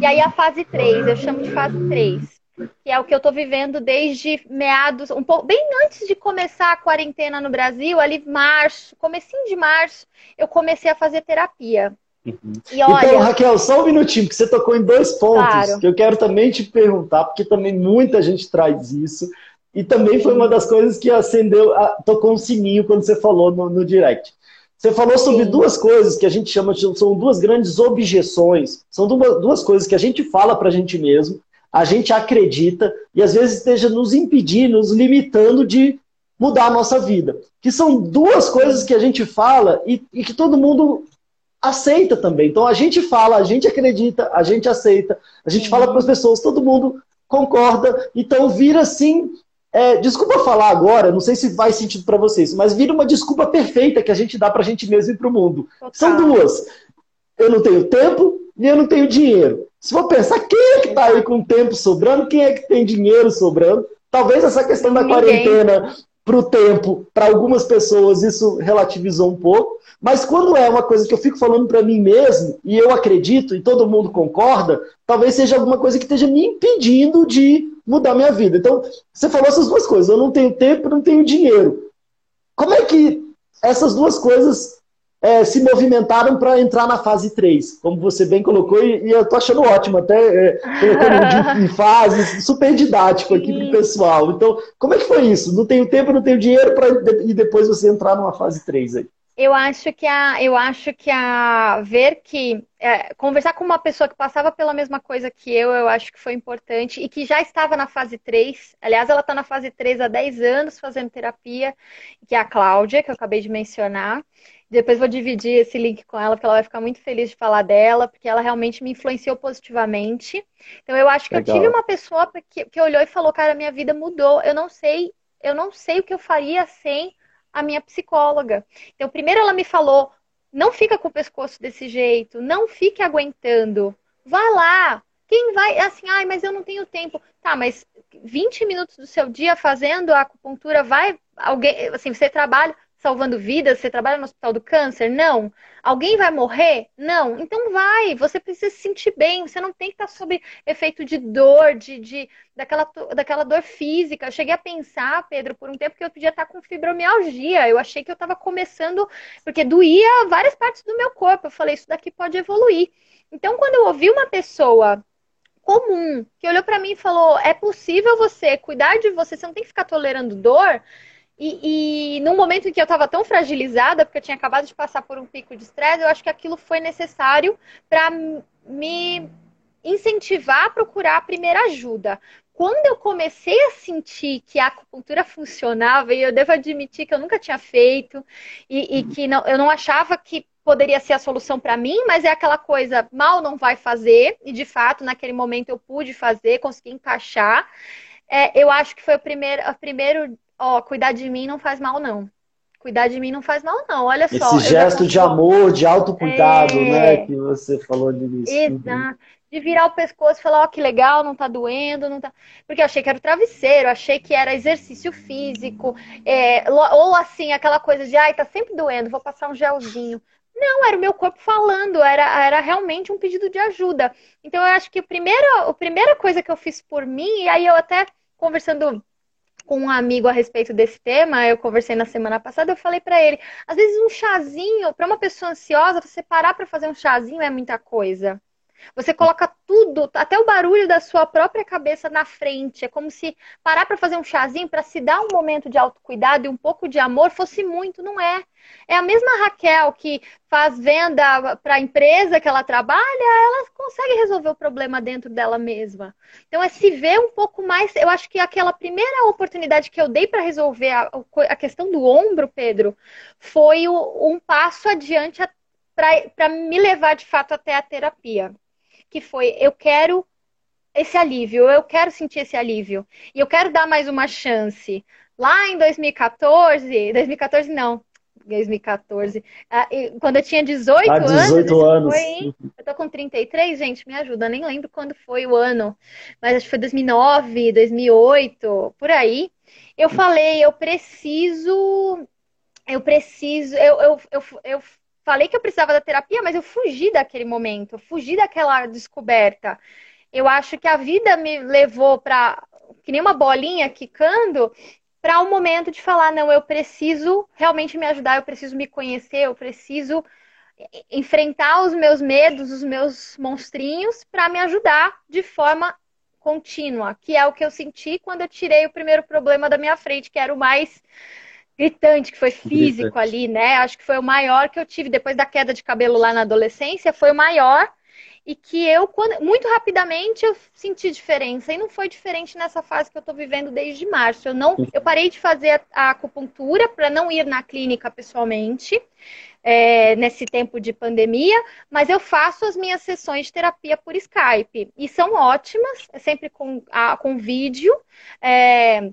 S2: E aí a fase 3, eu chamo de fase 3, que é o que eu estou vivendo desde meados, um pouco, bem antes de começar a quarentena no Brasil, ali março, comecinho de março, eu comecei a fazer terapia.
S1: Uhum. E olha, então, Raquel, só um minutinho, que você tocou em dois pontos claro. que eu quero também te perguntar, porque também muita gente traz isso. E também foi uma das coisas que acendeu, tocou um sininho quando você falou no, no direct. Você falou sobre Sim. duas coisas que a gente chama de são duas grandes objeções, são duas, duas coisas que a gente fala para a gente mesmo, a gente acredita e às vezes esteja nos impedindo, nos limitando de mudar a nossa vida. Que são duas coisas que a gente fala e, e que todo mundo aceita também. Então a gente fala, a gente acredita, a gente aceita, a gente fala para as pessoas, todo mundo concorda. Então vira assim é, desculpa falar agora, não sei se faz sentido para vocês, mas vira uma desculpa perfeita que a gente dá para a gente mesmo e para o mundo. Total. São duas. Eu não tenho tempo e eu não tenho dinheiro. Se for pensar, quem é que está aí com tempo sobrando? Quem é que tem dinheiro sobrando? Talvez essa questão da Ninguém. quarentena para o tempo, para algumas pessoas isso relativizou um pouco, mas quando é uma coisa que eu fico falando para mim mesmo, e eu acredito, e todo mundo concorda, talvez seja alguma coisa que esteja me impedindo de mudar minha vida. Então, você falou essas duas coisas, eu não tenho tempo, não tenho dinheiro. Como é que essas duas coisas é, se movimentaram para entrar na fase 3, como você bem colocou, e, e eu tô achando ótimo, até é, colocando em fases, super didático aqui para o pessoal. Então, como é que foi isso? Não tenho tempo, não tenho dinheiro para e depois você entrar numa fase 3 aí.
S2: Eu acho que a, eu acho que a ver que é, conversar com uma pessoa que passava pela mesma coisa que eu, eu acho que foi importante e que já estava na fase 3. Aliás, ela está na fase 3 há 10 anos fazendo terapia, que é a Cláudia, que eu acabei de mencionar. Depois vou dividir esse link com ela, porque ela vai ficar muito feliz de falar dela, porque ela realmente me influenciou positivamente. Então eu acho que Legal. eu tive uma pessoa que, que olhou e falou, cara, minha vida mudou. Eu não sei, eu não sei o que eu faria sem a minha psicóloga. Então, primeiro ela me falou: não fica com o pescoço desse jeito, não fique aguentando. Vai lá. Quem vai, assim, ai, mas eu não tenho tempo. Tá, mas 20 minutos do seu dia fazendo a acupuntura vai alguém, assim, você trabalha, salvando vidas? Você trabalha no hospital do câncer? Não. Alguém vai morrer? Não. Então vai, você precisa se sentir bem, você não tem que estar sob efeito de dor, de, de daquela, daquela dor física. Eu cheguei a pensar, Pedro, por um tempo que eu podia estar com fibromialgia. Eu achei que eu estava começando, porque doía várias partes do meu corpo. Eu falei, isso daqui pode evoluir. Então, quando eu ouvi uma pessoa comum que olhou para mim e falou: é possível você cuidar de você, você não tem que ficar tolerando dor. E, e num momento em que eu estava tão fragilizada, porque eu tinha acabado de passar por um pico de estresse, eu acho que aquilo foi necessário para me incentivar a procurar a primeira ajuda. Quando eu comecei a sentir que a acupuntura funcionava, e eu devo admitir que eu nunca tinha feito, e, e que não, eu não achava que poderia ser a solução para mim, mas é aquela coisa, mal não vai fazer, e de fato, naquele momento eu pude fazer, consegui encaixar. É, eu acho que foi o primeiro, o primeiro ó, cuidar de mim não faz mal, não. Cuidar de mim não faz mal, não. Olha
S1: Esse
S2: só.
S1: Esse gesto de amor, de autocuidado, é... né? Que você falou no início.
S2: Exato. De virar o pescoço e falar, ó, oh, que legal, não tá doendo, não tá. Porque eu achei que era o travesseiro, achei que era exercício físico, é... ou assim, aquela coisa de, ai, tá sempre doendo, vou passar um gelzinho. Não, era o meu corpo falando, era, era realmente um pedido de ajuda. Então eu acho que a primeira, a primeira coisa que eu fiz por mim, e aí eu até conversando com um amigo a respeito desse tema, eu conversei na semana passada, eu falei para ele, às vezes um chazinho, para uma pessoa ansiosa, você parar para fazer um chazinho é muita coisa. Você coloca tudo, até o barulho da sua própria cabeça na frente. É como se parar para fazer um chazinho, para se dar um momento de autocuidado e um pouco de amor fosse muito, não é? É a mesma Raquel que faz venda para a empresa que ela trabalha, ela consegue resolver o problema dentro dela mesma. Então é se ver um pouco mais. Eu acho que aquela primeira oportunidade que eu dei para resolver a, a, questão do ombro, Pedro, foi o, um passo adiante para me levar de fato até a terapia que foi eu quero esse alívio, eu quero sentir esse alívio. E eu quero dar mais uma chance. Lá em 2014, 2014 não, 2014, ah, quando eu tinha 18, ah, 18 anos, anos. Foi, eu tô com 33, gente, me ajuda, nem lembro quando foi o ano, mas acho que foi 2009, 2008, por aí. Eu falei, eu preciso, eu preciso, eu, eu, eu, eu falei que eu precisava da terapia, mas eu fugi daquele momento, fugi daquela descoberta. Eu acho que a vida me levou para que nem uma bolinha quicando para um momento de falar, não, eu preciso realmente me ajudar, eu preciso me conhecer, eu preciso enfrentar os meus medos, os meus monstrinhos para me ajudar de forma contínua, que é o que eu senti quando eu tirei o primeiro problema da minha frente, que era o mais gritante, que foi físico gritante. ali, né? Acho que foi o maior que eu tive depois da queda de cabelo lá na adolescência, foi o maior e que eu, quando, muito rapidamente, eu senti diferença. E não foi diferente nessa fase que eu estou vivendo desde março. Eu não, eu parei de fazer a, a acupuntura para não ir na clínica pessoalmente. É, nesse tempo de pandemia, mas eu faço as minhas sessões de terapia por Skype e são ótimas, é sempre com, a, com vídeo. É,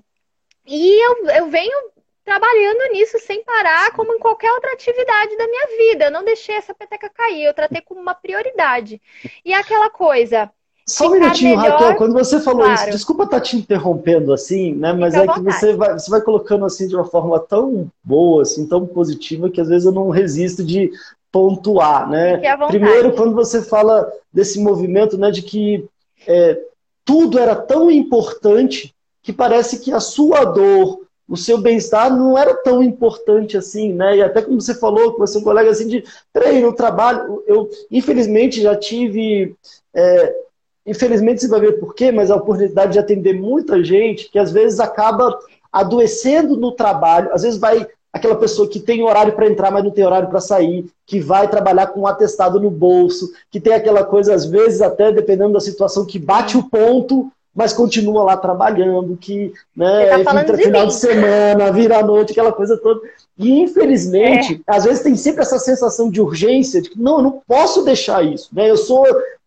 S2: e eu, eu venho trabalhando nisso sem parar, como em qualquer outra atividade da minha vida. Eu não deixei essa peteca cair, eu tratei como uma prioridade. E aquela coisa,
S1: Só um minutinho, melhor... Raquel, quando você falou claro. isso, desculpa estar tá te interrompendo assim, né? Mas Fica é que você vai, você vai colocando assim de uma forma tão boa, assim, tão positiva, que às vezes eu não resisto de pontuar, né? Primeiro, quando você fala desse movimento, né, de que é, tudo era tão importante que parece que a sua dor, o seu bem-estar não era tão importante assim, né? E até como você falou com você um colega assim de, peraí, no trabalho, eu infelizmente já tive, é, infelizmente você vai ver por quê, mas a oportunidade de atender muita gente que às vezes acaba adoecendo no trabalho, às vezes vai aquela pessoa que tem horário para entrar, mas não tem horário para sair, que vai trabalhar com um atestado no bolso, que tem aquela coisa, às vezes, até dependendo da situação, que bate o ponto, mas continua lá trabalhando, que né, tá entra final de semana, vira a noite, aquela coisa toda. E, infelizmente, é. às vezes tem sempre essa sensação de urgência, de que não, eu não posso deixar isso. Né? Eu sou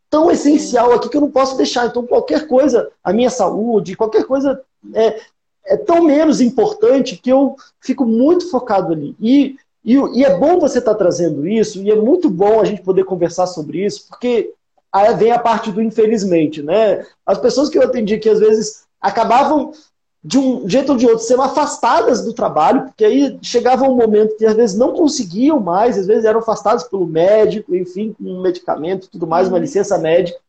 S1: tão essencial aqui que eu não posso deixar. Então, qualquer coisa, a minha saúde, qualquer coisa é, é tão menos importante que eu fico muito focado ali. E, e, e é bom você estar tá trazendo isso, e é muito bom a gente poder conversar sobre isso, porque aí vem a parte do infelizmente, né? As pessoas que eu atendi que às vezes acabavam de um jeito ou de outro sendo afastadas do trabalho, porque aí chegava um momento que às vezes não conseguiam mais, às vezes eram afastados pelo médico, enfim, com um medicamento, tudo mais, uma uhum. licença médica.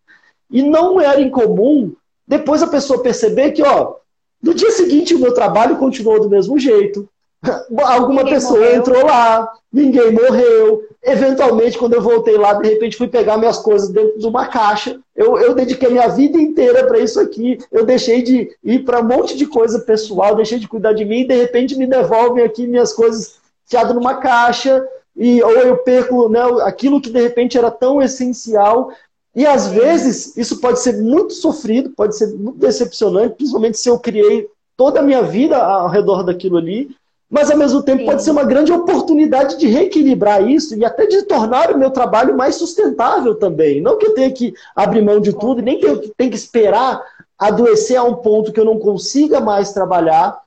S1: E não era incomum depois a pessoa perceber que, ó, no dia seguinte, o meu trabalho continuou do mesmo jeito. [laughs] Alguma ninguém pessoa morreu. entrou lá, ninguém morreu. Eventualmente, quando eu voltei lá, de repente fui pegar minhas coisas dentro de uma caixa. Eu, eu dediquei minha vida inteira para isso aqui. Eu deixei de ir para um monte de coisa pessoal, deixei de cuidar de mim e de repente me devolvem aqui minhas coisas fiadas numa caixa. E, ou eu perco né, aquilo que de repente era tão essencial e às vezes isso pode ser muito sofrido, pode ser muito decepcionante, principalmente se eu criei toda a minha vida ao redor daquilo ali, mas ao mesmo tempo Sim. pode ser uma grande oportunidade de reequilibrar isso e até de tornar o meu trabalho mais sustentável também. Não que eu tenha que abrir mão de tudo, nem que eu tenha que esperar adoecer a um ponto que eu não consiga mais trabalhar,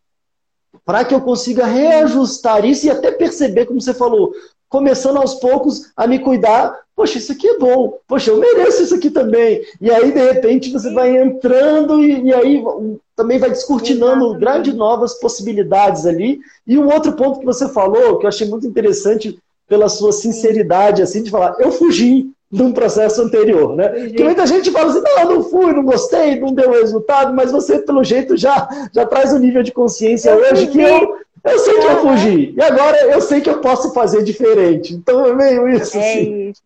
S1: para que eu consiga reajustar isso e até perceber, como você falou, começando aos poucos a me cuidar. Poxa, isso aqui é bom. Poxa, eu mereço isso aqui também. E aí, de repente, você vai entrando e, e aí também vai descortinando grandes novas possibilidades ali. E um outro ponto que você falou, que eu achei muito interessante pela sua sinceridade, assim, de falar, eu fugi de um processo anterior, né? Porque muita gente fala assim, não, não fui, não gostei, não deu resultado, mas você, pelo jeito, já, já traz um nível de consciência eu hoje que eu, eu sei que eu fugi. E agora eu sei que eu posso fazer diferente. Então é meio isso. É assim. isso.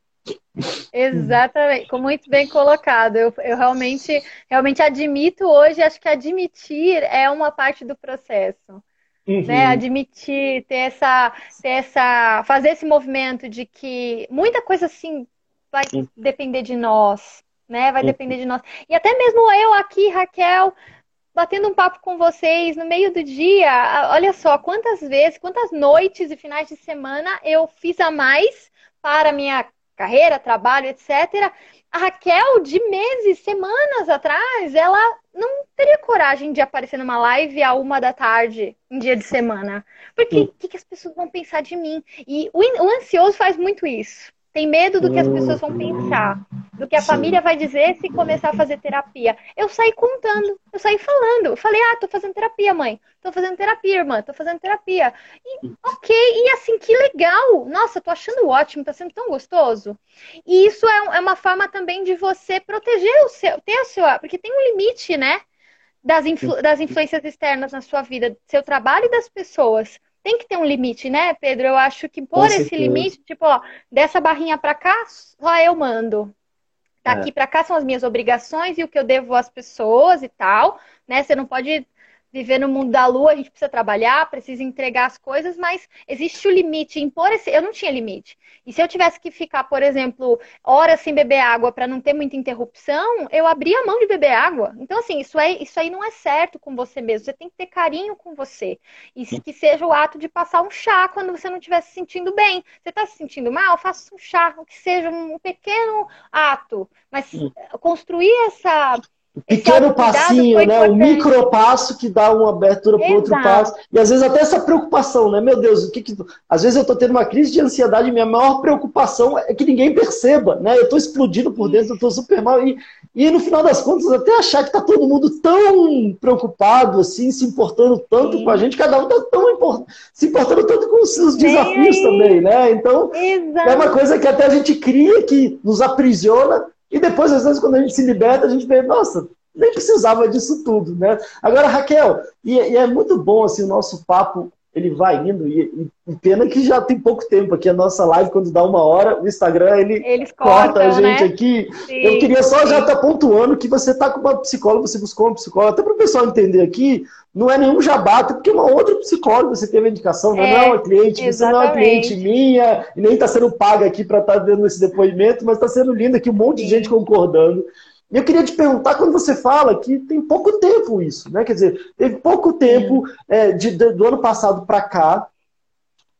S2: Exatamente, muito bem colocado. Eu, eu realmente, realmente admito hoje, acho que admitir é uma parte do processo. Uhum. Né? Admitir, ter essa, ter essa, fazer esse movimento de que muita coisa assim vai uhum. depender de nós, né? Vai uhum. depender de nós. E até mesmo eu aqui, Raquel, batendo um papo com vocês no meio do dia. Olha só, quantas vezes, quantas noites e finais de semana eu fiz a mais para minha carreira, trabalho, etc. A Raquel, de meses, semanas atrás, ela não teria coragem de aparecer numa live a uma da tarde, em dia de semana. Porque o que, que, as pessoas vão pensar de mim? E o, o ansioso faz muito isso tem medo do que as pessoas vão pensar, do que a Sim. família vai dizer se começar a fazer terapia. Eu saí contando, eu saí falando. Eu falei, ah, tô fazendo terapia, mãe. Tô fazendo terapia, irmã. Tô fazendo terapia. E, ok, e assim, que legal. Nossa, tô achando ótimo, tá sendo tão gostoso. E isso é, é uma forma também de você proteger o seu, ter o seu, porque tem um limite, né? Das, influ, das influências externas na sua vida, seu trabalho e das pessoas tem que ter um limite, né, Pedro? Eu acho que por esse limite, tipo, ó, dessa barrinha para cá, só eu mando. Daqui é. para cá são as minhas obrigações e o que eu devo às pessoas e tal, né? Você não pode viver no mundo da lua, a gente precisa trabalhar, precisa entregar as coisas, mas existe o limite. Impor esse. Eu não tinha limite. E se eu tivesse que ficar, por exemplo, horas sem beber água para não ter muita interrupção, eu abria a mão de beber água. Então, assim, isso, é, isso aí não é certo com você mesmo. Você tem que ter carinho com você. E que seja o ato de passar um chá quando você não estiver se sentindo bem. Você está se sentindo mal? Faça um chá, o que seja um pequeno ato. Mas construir essa
S1: o pequeno passinho, né? O micro passo que dá uma abertura para outro passo. E às vezes até essa preocupação, né? Meu Deus, o que que. Às vezes eu estou tendo uma crise de ansiedade, minha maior preocupação é que ninguém perceba, né? Eu estou explodindo por dentro, eu estou super mal. E, e no final das contas até achar que está todo mundo tão preocupado, assim, se importando tanto Sim. com a gente, cada um está tão import... se importando tanto com os seus desafios também, né? Então, Exato. é uma coisa que até a gente cria, que nos aprisiona, e depois, às vezes, quando a gente se liberta, a gente vê, nossa, nem precisava disso tudo, né? Agora, Raquel, e, e é muito bom, assim, o nosso papo ele vai indo, e, e, pena que já tem pouco tempo aqui a nossa live, quando dá uma hora, o Instagram ele
S2: Eles
S1: corta cortam, a gente né? aqui. Sim, eu queria só sim. já estar tá pontuando que você está com uma psicóloga, você buscou uma psicóloga, até para o pessoal entender aqui, não é nenhum jabá, porque é uma outra psicóloga você teve a indicação, é, não é uma cliente, exatamente. você não é uma cliente minha, e nem está sendo paga aqui para estar tá dando esse depoimento, mas está sendo lindo aqui, um monte sim. de gente concordando. E eu queria te perguntar, quando você fala que tem pouco tempo isso, né? Quer dizer, teve pouco tempo é, de, de, do ano passado para cá.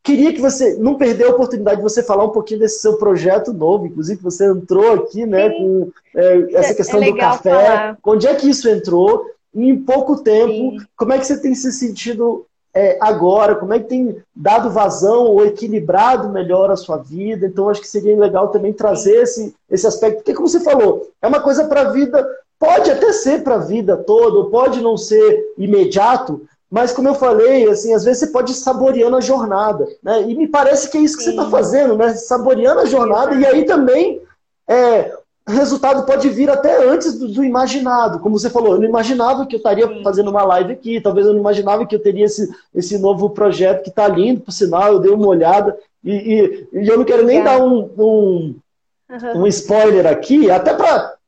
S1: Queria que você não perdeu a oportunidade de você falar um pouquinho desse seu projeto novo, inclusive você entrou aqui, né, Sim. com é, essa é questão é do café. Falar. Onde é que isso entrou? E em pouco tempo, Sim. como é que você tem se sentido é, agora, como é que tem dado vazão ou equilibrado melhor a sua vida. Então, acho que seria legal também trazer esse, esse aspecto, porque, como você falou, é uma coisa para a vida, pode até ser para a vida toda, pode não ser imediato, mas, como eu falei, assim, às vezes você pode ir saboreando a jornada. Né? E me parece que é isso que tá Sim. você está fazendo, né? saboreando a jornada, e aí também é, resultado pode vir até antes do, do, imaginado. Como você falou, eu não imaginava que eu estaria fazendo uma live aqui, talvez eu não imaginava que eu teria esse, esse novo projeto que está lindo, por sinal, eu dei uma olhada. E, e, e eu não quero nem é. dar um, um, uhum. um spoiler aqui, até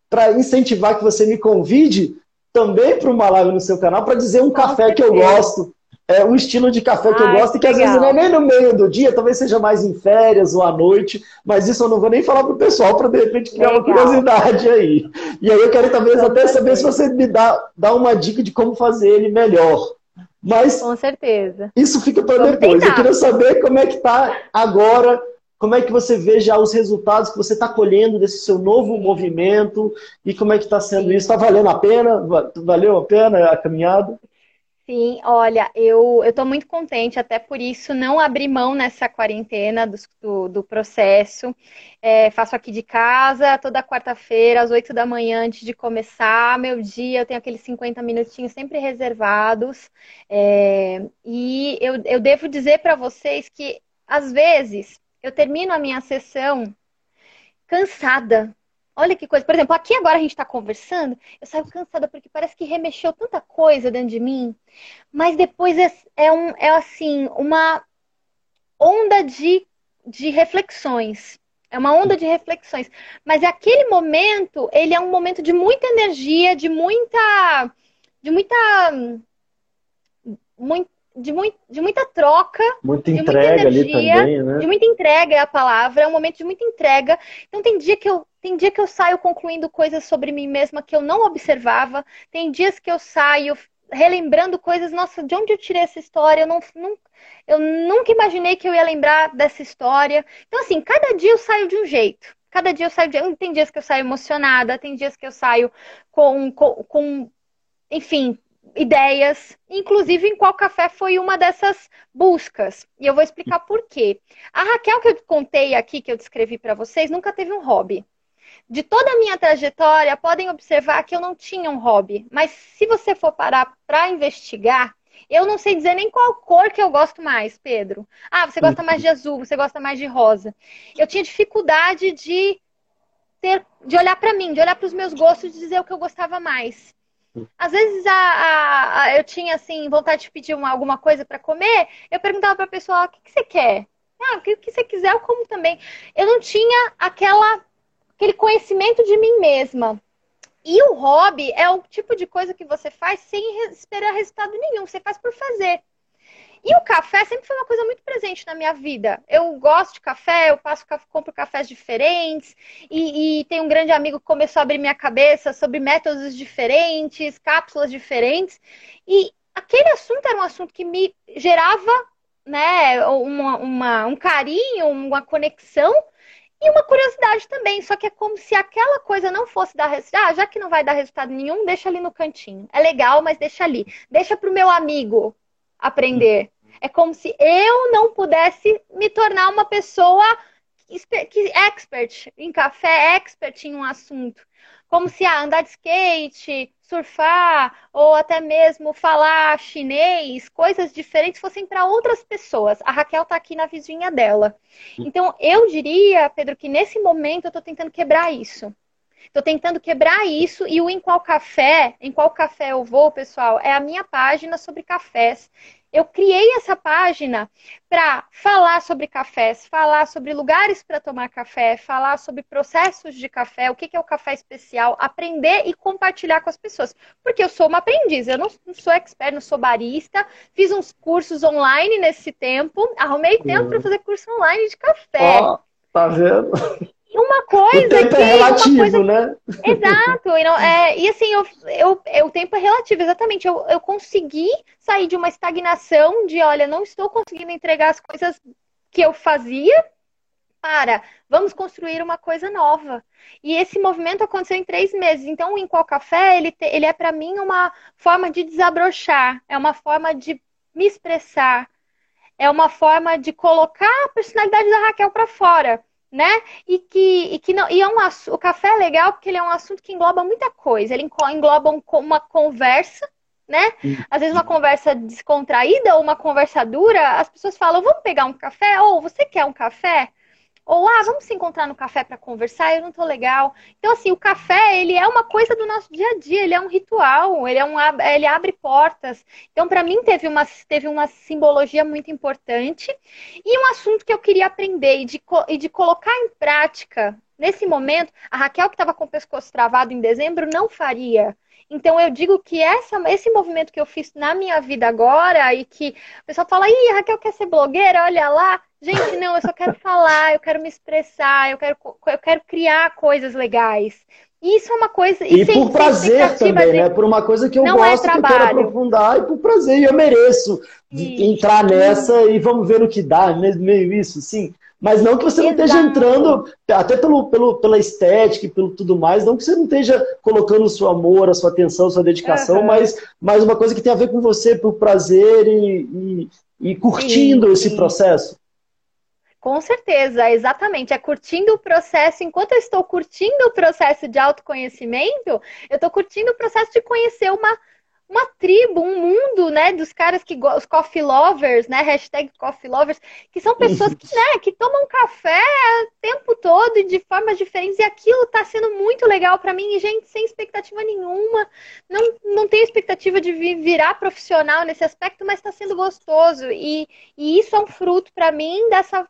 S1: para incentivar que você me convide também para uma live no seu canal, para dizer um café que eu gosto é um estilo de café que Ai, eu gosto e que legal. às vezes não é nem no meio do dia, talvez seja mais em férias ou à noite, mas isso eu não vou nem falar pro pessoal para de repente criar legal. uma curiosidade aí. E aí eu quero talvez até saber se você me dá, dá uma dica de como fazer ele melhor. Mas
S2: com certeza.
S1: Isso fica para depois. Tentar. Eu queria saber como é que tá agora, como é que você vê já os resultados que você está colhendo desse seu novo movimento e como é que está sendo isso? Está valendo a pena? Valeu a pena a caminhada?
S2: Sim, olha, eu estou muito contente, até por isso não abri mão nessa quarentena do, do, do processo. É, faço aqui de casa, toda quarta-feira, às 8 da manhã, antes de começar meu dia, eu tenho aqueles 50 minutinhos sempre reservados. É, e eu, eu devo dizer para vocês que, às vezes, eu termino a minha sessão cansada, Olha que coisa. Por exemplo, aqui agora a gente está conversando, eu saio cansada porque parece que remexeu tanta coisa dentro de mim. Mas depois é, é, um, é assim, uma onda de, de reflexões. É uma onda de reflexões. Mas aquele momento, ele é um momento de muita energia, de muita. De muita. Muito, de, muito, de muita troca.
S1: Muita entrega muita energia, ali também, né?
S2: De muita entrega é a palavra, é um momento de muita entrega. Então tem dia que eu tem dia que eu saio concluindo coisas sobre mim mesma que eu não observava. Tem dias que eu saio relembrando coisas, nossa, de onde eu tirei essa história? Eu, não, eu nunca imaginei que eu ia lembrar dessa história. Então, assim, cada dia eu saio de um jeito. Cada dia eu saio de. Tem dias que eu saio emocionada, tem dias que eu saio com, com, com enfim, ideias, inclusive em qual café foi uma dessas buscas. E eu vou explicar por quê. A Raquel que eu contei aqui, que eu descrevi para vocês, nunca teve um hobby. De toda a minha trajetória, podem observar que eu não tinha um hobby. Mas se você for parar para investigar, eu não sei dizer nem qual cor que eu gosto mais, Pedro. Ah, você gosta mais de azul, você gosta mais de rosa. Eu tinha dificuldade de ter, de olhar para mim, de olhar para os meus gostos, de dizer o que eu gostava mais. Às vezes a, a, a, eu tinha assim vontade de pedir uma, alguma coisa para comer, eu perguntava para a pessoa: o que, que, você quer? Ah, o que, que você quiser, eu como também. Eu não tinha aquela, aquele conhecimento de mim mesma. E o hobby é o tipo de coisa que você faz sem esperar resultado nenhum, você faz por fazer. E o café sempre foi uma coisa muito presente na minha vida. Eu gosto de café, eu passo, compro cafés diferentes, e, e tem um grande amigo que começou a abrir minha cabeça sobre métodos diferentes, cápsulas diferentes. E aquele assunto era um assunto que me gerava né, uma, uma, um carinho, uma conexão e uma curiosidade também. Só que é como se aquela coisa não fosse dar resultado. Ah, já que não vai dar resultado nenhum, deixa ali no cantinho. É legal, mas deixa ali. Deixa para o meu amigo aprender. É como se eu não pudesse me tornar uma pessoa expert em café, expert em um assunto. Como se ah, andar de skate, surfar ou até mesmo falar chinês, coisas diferentes fossem para outras pessoas. A Raquel está aqui na vizinha dela. Então, eu diria, Pedro, que nesse momento eu estou tentando quebrar isso. Estou tentando quebrar isso e o Em Qual Café, em qual café eu vou, pessoal, é a minha página sobre cafés. Eu criei essa página para falar sobre cafés, falar sobre lugares para tomar café, falar sobre processos de café, o que é o café especial, aprender e compartilhar com as pessoas. Porque eu sou uma aprendiz, eu não, sou expert, não sou barista, fiz uns cursos online nesse tempo, arrumei tempo uhum. para fazer curso online de café.
S1: Oh, tá vendo? [laughs]
S2: uma coisa o
S1: tempo
S2: que,
S1: é relativo, coisa... né?
S2: Exato. E, não, é, e assim, eu, eu, eu, o tempo é relativo, exatamente. Eu, eu consegui sair de uma estagnação de, olha, não estou conseguindo entregar as coisas que eu fazia para vamos construir uma coisa nova. E esse movimento aconteceu em três meses. Então, o Em Qual Café, ele, te, ele é para mim uma forma de desabrochar, é uma forma de me expressar, é uma forma de colocar a personalidade da Raquel para fora né? E que, e que não, e é um, o café é legal porque ele é um assunto que engloba muita coisa. Ele engloba um, uma conversa, né? Às vezes uma conversa descontraída ou uma conversa dura, as pessoas falam, vamos pegar um café? Ou você quer um café? Ou, ah, vamos se encontrar no café para conversar, eu não tô legal. Então, assim, o café, ele é uma coisa do nosso dia a dia, ele é um ritual, ele, é um, ele abre portas. Então, para mim, teve uma, teve uma simbologia muito importante. E um assunto que eu queria aprender e de, e de colocar em prática nesse momento, a Raquel, que estava com o pescoço travado em dezembro, não faria. Então eu digo que essa, esse movimento que eu fiz na minha vida agora e que o pessoal fala, ih, Raquel quer ser blogueira, olha lá. Gente, não, eu só quero falar, eu quero me expressar, eu quero, eu quero criar coisas legais. Isso é uma coisa.
S1: E, e sem, por prazer também, de... né? Por uma coisa que eu não é gosto, é que eu quero aprofundar, e por prazer, e eu mereço entrar nessa e vamos ver o que dá, meio isso, sim. Mas não que você não Exato. esteja entrando, até pelo, pelo, pela estética e pelo tudo mais, não que você não esteja colocando o seu amor, a sua atenção, a sua dedicação, uhum. mas, mas uma coisa que tem a ver com você por prazer e, e, e curtindo sim, esse sim. processo.
S2: Com certeza, exatamente. É curtindo o processo. Enquanto eu estou curtindo o processo de autoconhecimento, eu estou curtindo o processo de conhecer uma uma tribo, um mundo, né, dos caras que os coffee lovers, né, hashtag coffee lovers, que são pessoas que, né, que tomam café o tempo todo e de formas diferentes, e aquilo tá sendo muito legal para mim, e gente, sem expectativa nenhuma, não, não tenho expectativa de virar profissional nesse aspecto, mas tá sendo gostoso, e, e isso é um fruto para mim dessa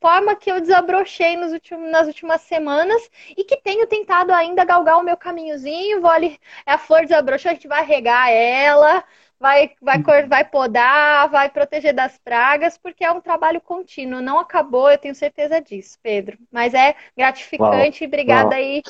S2: forma que eu desabrochei nos últimos, nas últimas semanas e que tenho tentado ainda galgar o meu caminhozinho. Vou ali, é a flor desabrochou, a gente vai regar ela, vai, vai, vai podar, vai proteger das pragas, porque é um trabalho contínuo. Não acabou, eu tenho certeza disso, Pedro. Mas é gratificante e obrigada Uau. aí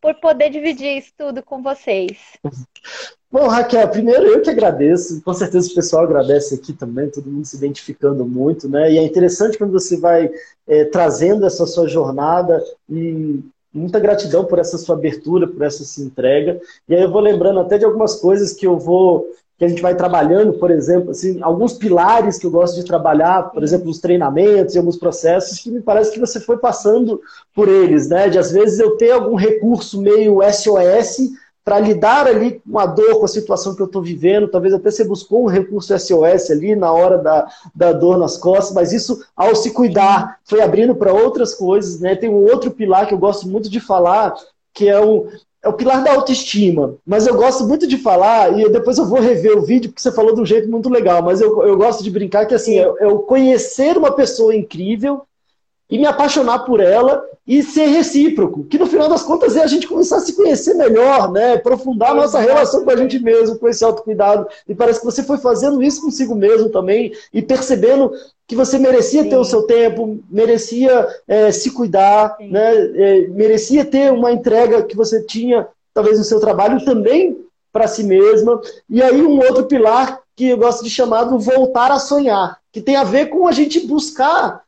S2: por poder dividir isso tudo com vocês. [laughs]
S1: Bom, Raquel, primeiro eu que agradeço, com certeza o pessoal agradece aqui também, todo mundo se identificando muito, né? E é interessante quando você vai é, trazendo essa sua jornada e muita gratidão por essa sua abertura, por essa sua entrega. E aí eu vou lembrando até de algumas coisas que eu vou, que a gente vai trabalhando, por exemplo, assim, alguns pilares que eu gosto de trabalhar, por exemplo, os treinamentos e alguns processos que me parece que você foi passando por eles, né? De às vezes eu ter algum recurso meio SOS para lidar ali com a dor, com a situação que eu estou vivendo. Talvez até você buscou um recurso SOS ali na hora da, da dor nas costas, mas isso, ao se cuidar, foi abrindo para outras coisas. Né? Tem um outro pilar que eu gosto muito de falar, que é o, é o pilar da autoestima. Mas eu gosto muito de falar, e depois eu vou rever o vídeo, porque você falou de um jeito muito legal, mas eu, eu gosto de brincar que assim, é, é o conhecer uma pessoa incrível e me apaixonar por ela e ser recíproco, que no final das contas é a gente começar a se conhecer melhor, né? Aprofundar a nossa relação com a gente mesmo, com esse autocuidado. E parece que você foi fazendo isso consigo mesmo também e percebendo que você merecia Sim. ter o seu tempo, merecia é, se cuidar, né? É, merecia ter uma entrega que você tinha, talvez, no seu trabalho também para si mesma. E aí um outro pilar que eu gosto de chamar do voltar a sonhar, que tem a ver com a gente buscar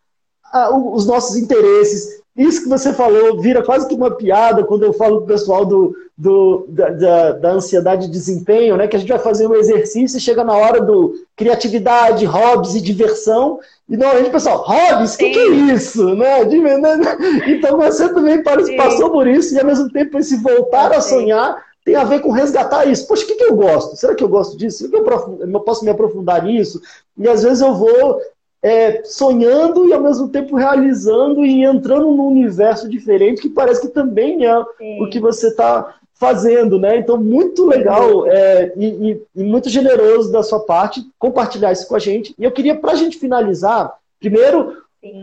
S1: os nossos interesses, isso que você falou vira quase que uma piada quando eu falo pro pessoal do, do, da, da, da, ansiedade de desempenho, né? Que a gente vai fazer um exercício e chega na hora do criatividade, hobbies e diversão. E normalmente o pessoal, hobbies, o que, que, é isso? Né? [laughs] Então você também passou por isso e ao mesmo tempo esse voltar a sonhar tem a ver com resgatar isso. Poxa, o que, que eu gosto? Será que eu gosto disso? Será que eu posso me aprofundar nisso? E às vezes eu vou é, sonhando e ao mesmo tempo realizando e entrando num universo diferente que parece que também é Sim. o que você está fazendo, né? Então, muito legal é, e, e, e, muito generoso da sua parte compartilhar isso com a gente. E eu queria, para a gente finalizar, primeiro,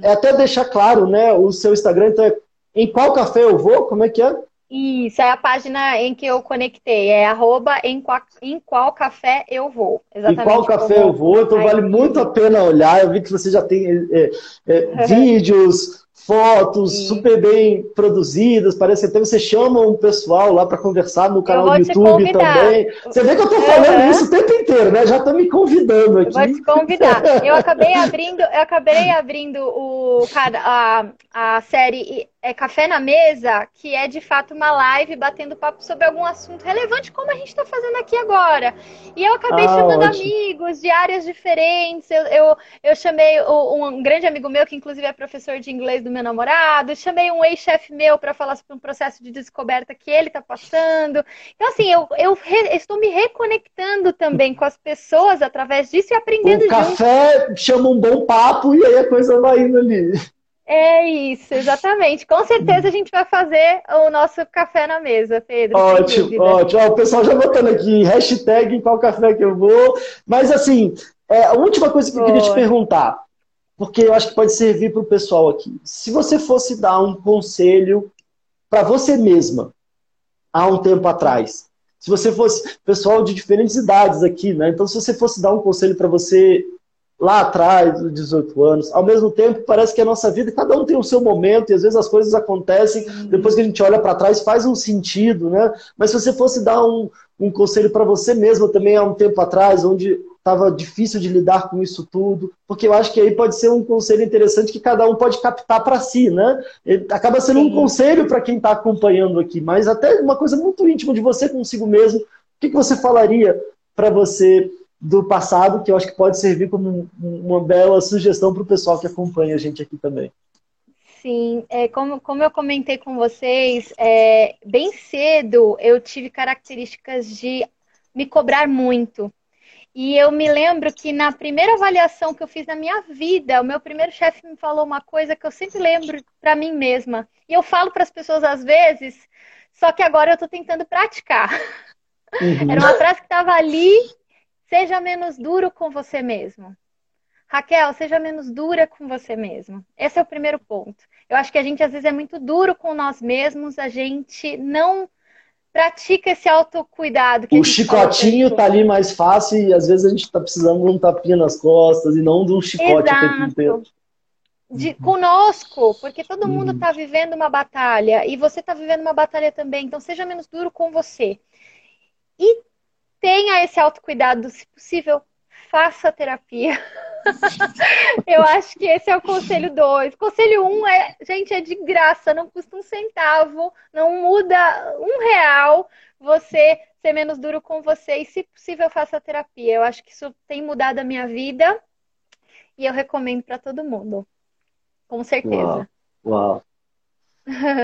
S1: é até deixar claro, né? O seu Instagram, então é em qual café eu vou? Como é que é?
S2: Isso, é a página em que eu conectei. É arroba em qual, em qual café eu vou.
S1: Exatamente. Em qual café eu vou, então vale muito a pena olhar. Eu vi que você já tem é, é, [laughs] vídeos, fotos Sim. super bem produzidas. Parece que até você chama um pessoal lá para conversar no canal do YouTube também. Você vê que eu estou falando uhum. isso o tempo inteiro, né? Já está me convidando aqui.
S2: Eu vou te convidar. Eu acabei abrindo, eu acabei abrindo o, a, a série é Café na Mesa, que é de fato uma live batendo papo sobre algum assunto relevante, como a gente está fazendo aqui agora. E eu acabei ah, chamando ótimo. amigos de áreas diferentes. Eu, eu, eu chamei um grande amigo meu, que inclusive é professor de inglês do meu namorado, chamei um ex-chefe meu para falar sobre um processo de descoberta que ele está passando. Então, assim, eu, eu re, estou me reconectando também com as pessoas através disso e aprendendo
S1: o café chama um bom papo e aí a coisa vai indo ali.
S2: É isso, exatamente. Com certeza a gente vai fazer o nosso café na mesa, Pedro.
S1: Ótimo, ótimo. Ó, o pessoal já botando aqui, hashtag em qual café que eu vou. Mas assim, é, a última coisa que eu queria te perguntar, porque eu acho que pode servir para o pessoal aqui. Se você fosse dar um conselho para você mesma, há um tempo atrás, se você fosse, pessoal de diferentes idades aqui, né? Então, se você fosse dar um conselho para você lá atrás, dos 18 anos. Ao mesmo tempo, parece que a nossa vida, cada um tem o seu momento, e às vezes as coisas acontecem, depois que a gente olha para trás, faz um sentido, né? Mas se você fosse dar um, um conselho para você mesmo também há um tempo atrás, onde estava difícil de lidar com isso tudo, porque eu acho que aí pode ser um conselho interessante que cada um pode captar para si, né? Ele acaba sendo Sim. um conselho para quem está acompanhando aqui, mas até uma coisa muito íntima de você consigo mesmo. O que, que você falaria para você do passado, que eu acho que pode servir como uma bela sugestão para o pessoal que acompanha a gente aqui também.
S2: Sim, é, como, como eu comentei com vocês, é, bem cedo eu tive características de me cobrar muito. E eu me lembro que na primeira avaliação que eu fiz na minha vida, o meu primeiro chefe me falou uma coisa que eu sempre lembro para mim mesma. E eu falo para as pessoas às vezes, só que agora eu estou tentando praticar. Uhum. Era uma frase que estava ali Seja menos duro com você mesmo. Raquel, seja menos dura com você mesmo. Esse é o primeiro ponto. Eu acho que a gente às vezes é muito duro com nós mesmos, a gente não pratica esse autocuidado.
S1: o chicotinho tá ali mais fácil e às vezes a gente tá precisando de um tapinha nas costas e não de um chicote
S2: Exato. De, conosco, porque todo uhum. mundo está vivendo uma batalha e você está vivendo uma batalha também, então seja menos duro com você. E tenha esse autocuidado, se possível, faça terapia. [laughs] Eu acho que esse é o conselho 2. Conselho 1 um é, gente, é de graça, não custa um centavo, não muda um real você ser menos duro com você e, se possível, faça terapia. Eu acho que isso tem mudado a minha vida e eu recomendo para todo mundo. Com certeza.
S1: Uau. Uau.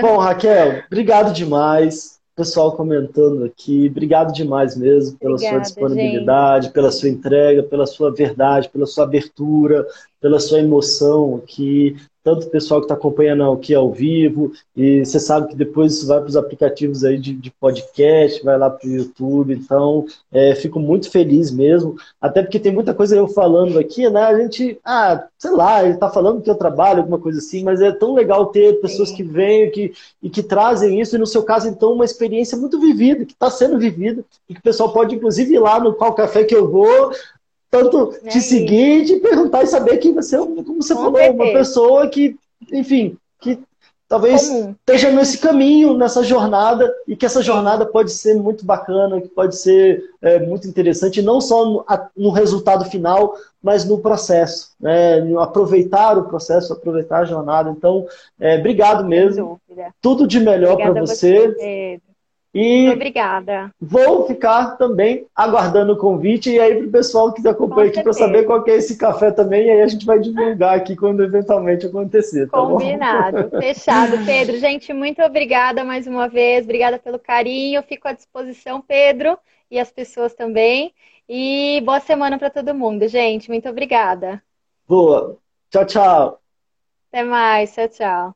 S1: Bom, Raquel, obrigado demais pessoal comentando aqui. Obrigado demais mesmo pela Obrigada, sua disponibilidade, gente. pela sua entrega, pela sua verdade, pela sua abertura, pela sua emoção aqui tanto o pessoal que está acompanhando aqui ao vivo, e você sabe que depois isso vai para os aplicativos aí de, de, podcast, vai lá para o YouTube, então é, fico muito feliz mesmo, até porque tem muita coisa eu falando aqui, né? A gente, ah, sei lá, ele está falando que eu trabalho, alguma coisa assim, mas é tão legal ter pessoas que vêm que, e que trazem isso, e no seu caso, então, uma experiência muito vivida, que está sendo vivida, e que o pessoal pode, inclusive, ir lá no qual café que eu vou, tanto é te seguir, te perguntar e saber que você, como você Com falou, certeza. uma pessoa que, enfim, que talvez Comum. esteja nesse caminho, nessa jornada, e que essa jornada pode ser muito bacana, que pode ser é, muito interessante, não só no, a, no, resultado final, mas no processo, né? Aproveitar o processo, aproveitar a jornada. Então, é, obrigado mesmo. Tudo de melhor para você. você
S2: e Obrigada.
S1: Vou ficar também aguardando o convite e aí para o pessoal que acompanha aqui para saber qual é esse café também, e aí a gente vai divulgar aqui quando eventualmente acontecer.
S2: Tá Combinado, bom? [laughs] fechado. Pedro, gente, muito obrigada mais uma vez, obrigada pelo carinho, fico à disposição, Pedro, e as pessoas também. E boa semana para todo mundo, gente. Muito obrigada.
S1: Boa. Tchau, tchau.
S2: Até mais. Tchau, tchau.